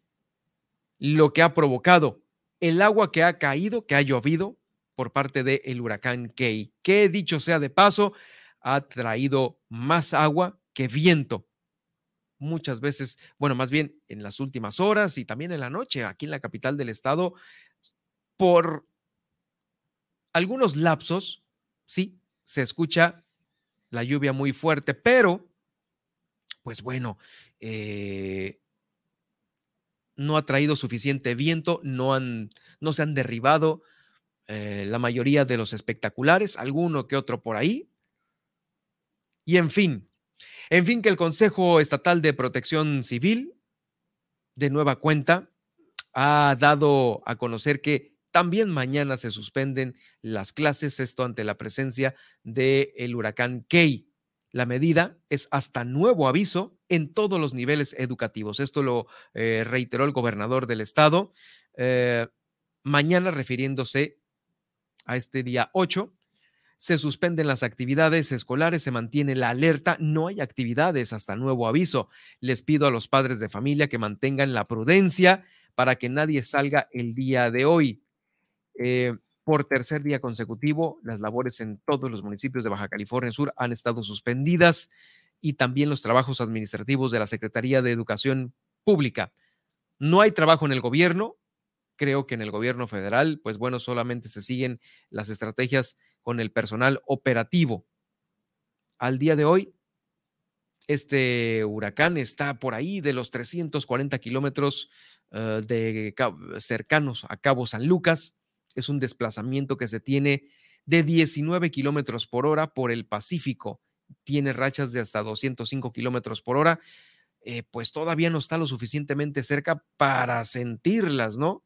lo que ha provocado el agua que ha caído, que ha llovido por parte del huracán Key, que dicho sea de paso, ha traído más agua que viento. Muchas veces, bueno, más bien en las últimas horas y también en la noche, aquí en la capital del estado, por algunos lapsos, sí, se escucha la lluvia muy fuerte, pero, pues bueno, eh, no ha traído suficiente viento, no, han, no se han derribado eh, la mayoría de los espectaculares, alguno que otro por ahí. Y en fin, en fin que el Consejo Estatal de Protección Civil, de nueva cuenta, ha dado a conocer que también mañana se suspenden las clases, esto ante la presencia del el huracán Key. La medida es hasta nuevo aviso en todos los niveles educativos. Esto lo eh, reiteró el gobernador del estado. Eh, mañana, refiriéndose a este día 8, se suspenden las actividades escolares, se mantiene la alerta, no hay actividades hasta nuevo aviso. Les pido a los padres de familia que mantengan la prudencia para que nadie salga el día de hoy. Eh, por tercer día consecutivo, las labores en todos los municipios de Baja California Sur han estado suspendidas y también los trabajos administrativos de la Secretaría de Educación Pública. No hay trabajo en el gobierno. Creo que en el gobierno federal, pues bueno, solamente se siguen las estrategias con el personal operativo. Al día de hoy, este huracán está por ahí de los 340 kilómetros de cercanos a Cabo San Lucas es un desplazamiento que se tiene de 19 kilómetros por hora por el Pacífico. Tiene rachas de hasta 205 kilómetros por hora. Eh, pues todavía no está lo suficientemente cerca para sentirlas, ¿no?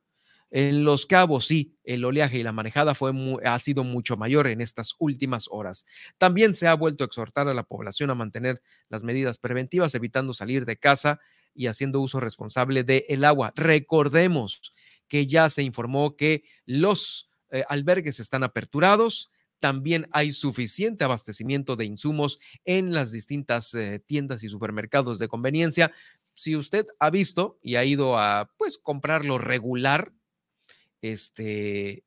En Los Cabos, sí, el oleaje y la manejada fue ha sido mucho mayor en estas últimas horas. También se ha vuelto a exhortar a la población a mantener las medidas preventivas, evitando salir de casa y haciendo uso responsable del el agua. Recordemos que ya se informó que los eh, albergues están aperturados. También hay suficiente abastecimiento de insumos en las distintas eh, tiendas y supermercados de conveniencia. Si usted ha visto y ha ido a pues comprarlo regular, este,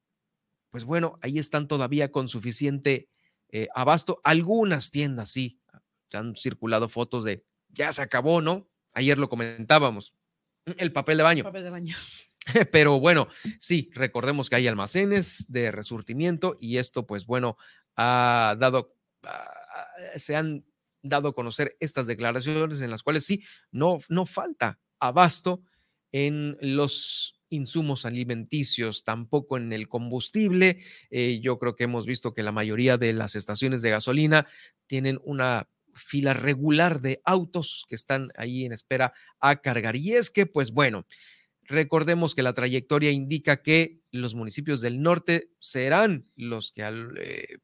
pues bueno, ahí están todavía con suficiente eh, abasto. Algunas tiendas sí, han circulado fotos de ya se acabó, ¿no? Ayer lo comentábamos. El papel de baño. Papel de baño. (laughs) Pero bueno, sí, recordemos que hay almacenes de resurtimiento y esto, pues bueno, ha dado, ah, se han dado a conocer estas declaraciones en las cuales sí, no, no falta abasto en los insumos alimenticios, tampoco en el combustible. Eh, yo creo que hemos visto que la mayoría de las estaciones de gasolina tienen una fila regular de autos que están ahí en espera a cargar. Y es que, pues bueno, Recordemos que la trayectoria indica que los municipios del norte serán los que eh,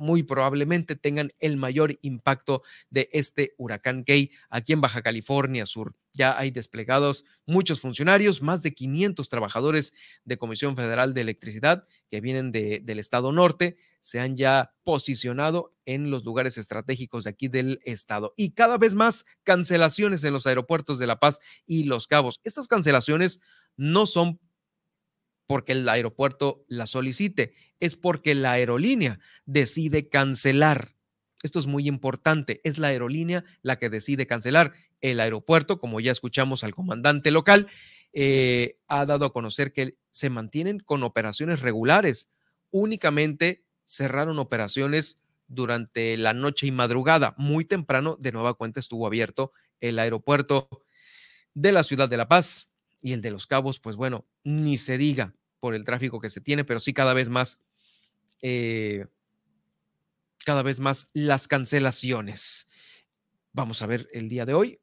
muy probablemente tengan el mayor impacto de este huracán Key aquí en Baja California Sur. Ya hay desplegados muchos funcionarios, más de 500 trabajadores de Comisión Federal de Electricidad que vienen del estado norte, se han ya posicionado en los lugares estratégicos de aquí del estado. Y cada vez más cancelaciones en los aeropuertos de La Paz y Los Cabos. Estas cancelaciones no son porque el aeropuerto la solicite, es porque la aerolínea decide cancelar. Esto es muy importante. Es la aerolínea la que decide cancelar. El aeropuerto, como ya escuchamos al comandante local, eh, ha dado a conocer que se mantienen con operaciones regulares. Únicamente cerraron operaciones durante la noche y madrugada. Muy temprano, de nueva cuenta, estuvo abierto el aeropuerto de la ciudad de La Paz y el de Los Cabos, pues bueno, ni se diga por el tráfico que se tiene, pero sí cada vez más, eh, cada vez más las cancelaciones. Vamos a ver el día de hoy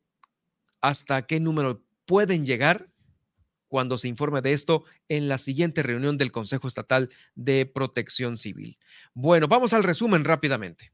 hasta qué número pueden llegar cuando se informe de esto en la siguiente reunión del Consejo Estatal de Protección Civil. Bueno, vamos al resumen rápidamente.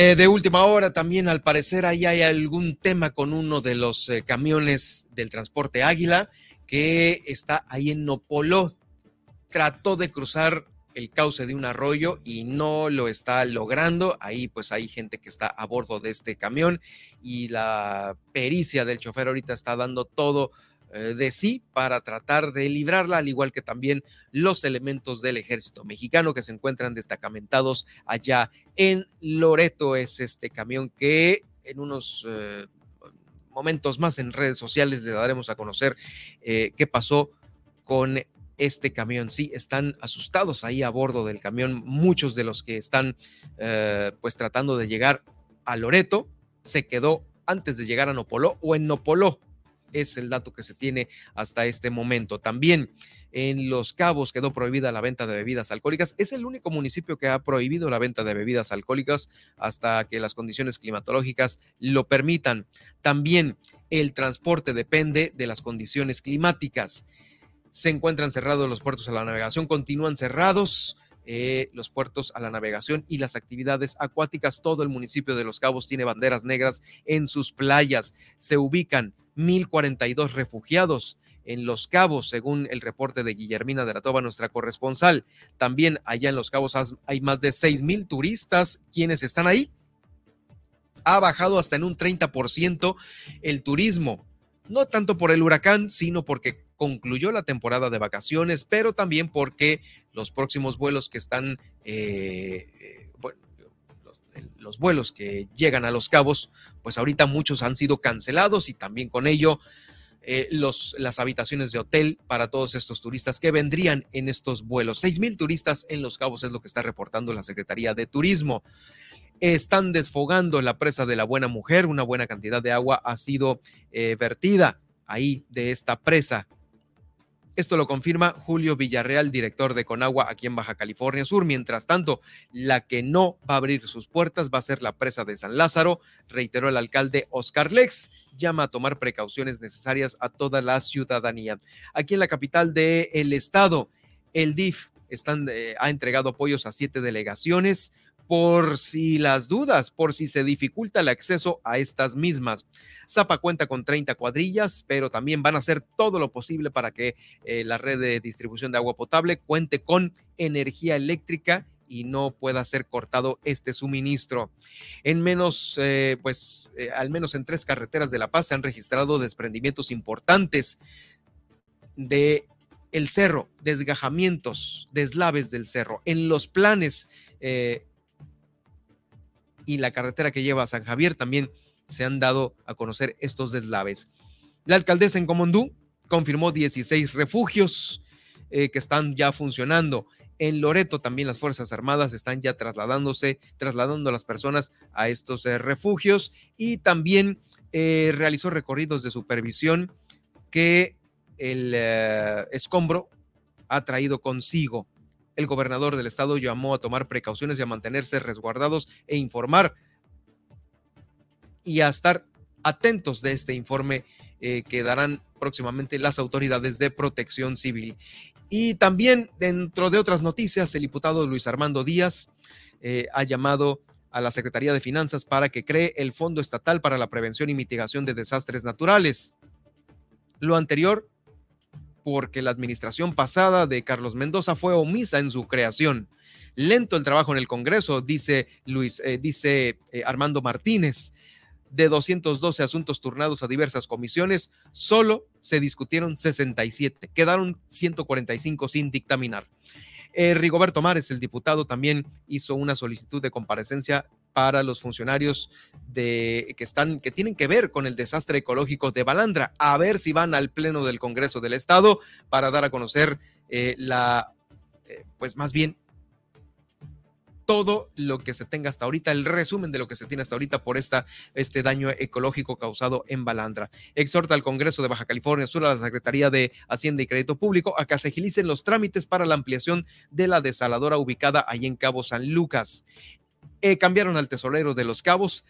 Eh, de última hora también, al parecer, ahí hay algún tema con uno de los eh, camiones del transporte Águila que está ahí en Nopoló. Trató de cruzar el cauce de un arroyo y no lo está logrando. Ahí pues hay gente que está a bordo de este camión y la pericia del chofer ahorita está dando todo de sí para tratar de librarla, al igual que también los elementos del ejército mexicano que se encuentran destacamentados allá en Loreto. Es este camión que en unos eh, momentos más en redes sociales le daremos a conocer eh, qué pasó con este camión. Sí, están asustados ahí a bordo del camión. Muchos de los que están pues tratando de llegar a Loreto se quedó antes de llegar a Nopoló o en Nopoló es el dato que se tiene hasta este momento. También en Los Cabos quedó prohibida la venta de bebidas alcohólicas. Es el único municipio que ha prohibido la venta de bebidas alcohólicas hasta que las condiciones climatológicas lo permitan. También el transporte depende de las condiciones climáticas. Se encuentran cerrados los puertos a la navegación, continúan cerrados. Eh, los puertos a la navegación y las actividades acuáticas. Todo el municipio de Los Cabos tiene banderas negras en sus playas. Se ubican 1.042 refugiados en Los Cabos, según el reporte de Guillermina de la Toba, nuestra corresponsal. También allá en Los Cabos hay más de 6.000 turistas quienes están ahí. Ha bajado hasta en un 30% el turismo, no tanto por el huracán, sino porque concluyó la temporada de vacaciones, pero también porque los próximos vuelos que están eh, los vuelos que llegan a Los Cabos, pues ahorita muchos han sido cancelados y también con ello eh, los, las habitaciones de hotel para todos estos turistas que vendrían en estos vuelos. Seis mil turistas en Los Cabos es lo que está reportando la Secretaría de Turismo. Están desfogando la presa de la Buena Mujer, una buena cantidad de agua ha sido eh, vertida ahí de esta presa esto lo confirma Julio Villarreal, director de Conagua aquí en Baja California Sur. Mientras tanto, la que no va a abrir sus puertas va a ser la presa de San Lázaro, reiteró el alcalde Oscar Lex. Llama a tomar precauciones necesarias a toda la ciudadanía. Aquí en la capital del estado, el DIF están, eh, ha entregado apoyos a siete delegaciones por si las dudas, por si se dificulta el acceso a estas mismas. Zapa cuenta con 30 cuadrillas, pero también van a hacer todo lo posible para que eh, la red de distribución de agua potable cuente con energía eléctrica y no pueda ser cortado este suministro. En menos, eh, pues, eh, al menos en tres carreteras de La Paz se han registrado desprendimientos importantes de el cerro, desgajamientos, deslaves del cerro. En los planes y la carretera que lleva a San Javier también se han dado a conocer estos deslaves. La alcaldesa en Comondú confirmó 16 refugios eh, que están ya funcionando. En Loreto también las Fuerzas Armadas están ya trasladándose, trasladando a las personas a estos eh, refugios y también eh, realizó recorridos de supervisión que el escombro ha traído consigo el gobernador del estado llamó a tomar precauciones y a mantenerse resguardados e informar y a estar atentos de este informe eh, que darán próximamente las autoridades de protección civil. Y también dentro de otras noticias, el diputado Luis Armando Díaz eh, ha llamado a la Secretaría de Finanzas para que cree el Fondo Estatal para la Prevención y Mitigación de Desastres Naturales. Lo anterior porque la administración pasada de Carlos Mendoza fue omisa en su creación. Lento el trabajo en el Congreso, dice Luis, eh, dice eh, Armando Martínez. De 212 asuntos turnados a diversas comisiones, solo se discutieron 67, quedaron 145 sin dictaminar. Eh, Rigoberto Mares, el diputado, también hizo una solicitud de comparecencia para los funcionarios de, que, están, que tienen que ver con el desastre ecológico de Balandra, a ver si van al Pleno del Congreso del Estado para dar a conocer eh, la, eh, pues más bien todo lo que se tenga hasta ahorita, el resumen de lo que se tiene hasta ahorita por esta, este daño ecológico causado en Balandra. Exhorta al Congreso de Baja California Sur, a la Secretaría de Hacienda y Crédito Público, a que se agilicen los trámites para la ampliación de la desaladora ubicada ahí en Cabo San Lucas. Eh, cambiaron al tesorero de los Cabos.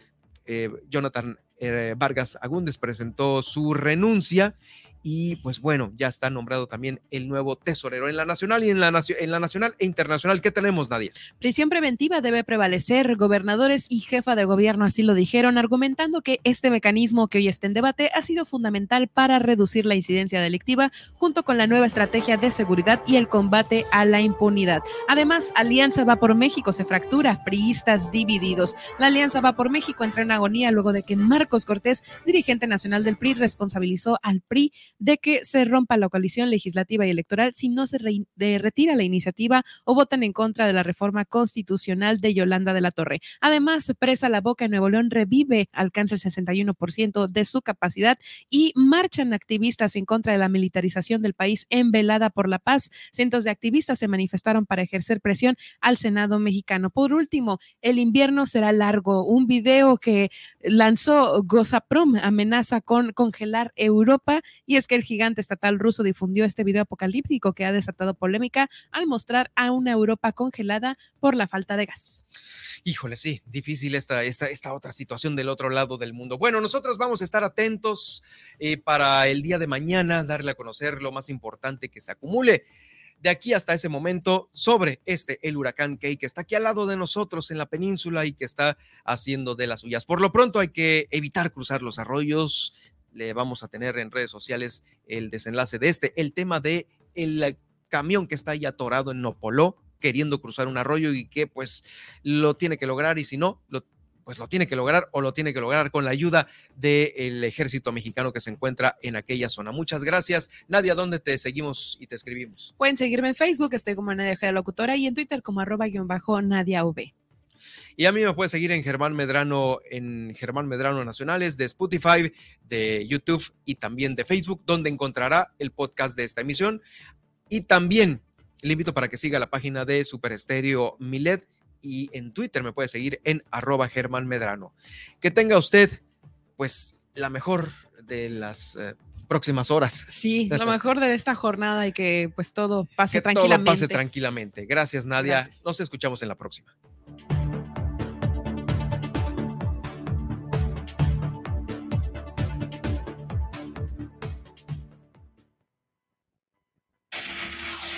Eh, Jonathan eh, Vargas Agúndez presentó su renuncia y pues bueno, ya está nombrado también el nuevo tesorero en la nacional y en la, en la nacional e internacional. ¿Qué tenemos, Nadia? Prisión preventiva debe prevalecer. Gobernadores y jefa de gobierno así lo dijeron, argumentando que este mecanismo que hoy está en debate ha sido fundamental para reducir la incidencia delictiva junto con la nueva estrategia de seguridad y el combate a la impunidad. Además, Alianza va por México se fractura, priistas divididos. La Alianza va por México entra en agonía luego de que Marcos Cortés, dirigente nacional del PRI, responsabilizó al PRI de que se rompa la coalición legislativa y electoral si no se retira la iniciativa o votan en contra de la reforma constitucional de Yolanda de la Torre. Además, Presa La Boca en Nuevo León revive, alcanza el 61% de su capacidad y marchan activistas en contra de la militarización del país en velada por la paz. Cientos de activistas se manifestaron para ejercer presión al Senado mexicano. Por último, el invierno será largo. Un video que lanzó Gozaprom amenaza con congelar Europa y es que el gigante estatal ruso difundió este video apocalíptico que ha desatado polémica al mostrar a una Europa congelada por la falta de gas. Híjole, sí, difícil esta, esta, esta otra situación del otro lado del mundo. Bueno, nosotros vamos a estar atentos eh, para el día de mañana, darle a conocer lo más importante que se acumule de aquí hasta ese momento sobre este, el huracán Key, que está aquí al lado de nosotros en la península y que está haciendo de las suyas. Por lo pronto hay que evitar cruzar los arroyos, le vamos a tener en redes sociales el desenlace de este, el tema de el camión que está ahí atorado en Nopoló, queriendo cruzar un arroyo y que pues lo tiene que lograr y si no, pues lo tiene que lograr o lo tiene que lograr con la ayuda del ejército mexicano que se encuentra en aquella zona. Muchas gracias. Nadia, ¿dónde te seguimos y te escribimos? Pueden seguirme en Facebook, estoy como Nadia. Locutora y en Twitter como arroba guion bajo Nadia V. Y a mí me puede seguir en Germán Medrano, en Germán Medrano Nacionales de Spotify, de YouTube y también de Facebook, donde encontrará el podcast de esta emisión. Y también le invito para que siga la página de Super Estéreo Milet y en Twitter me puede seguir en arroba Germán Medrano. Que tenga usted, pues, la mejor de las eh, próximas horas. Sí, lo (laughs) mejor de esta jornada y que pues todo pase tranquilamente. Todo pase tranquilamente. Gracias, Nadia. Nos escuchamos en la próxima.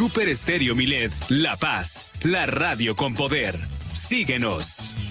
Super Estéreo Milet, La Paz, la radio con poder. Síguenos.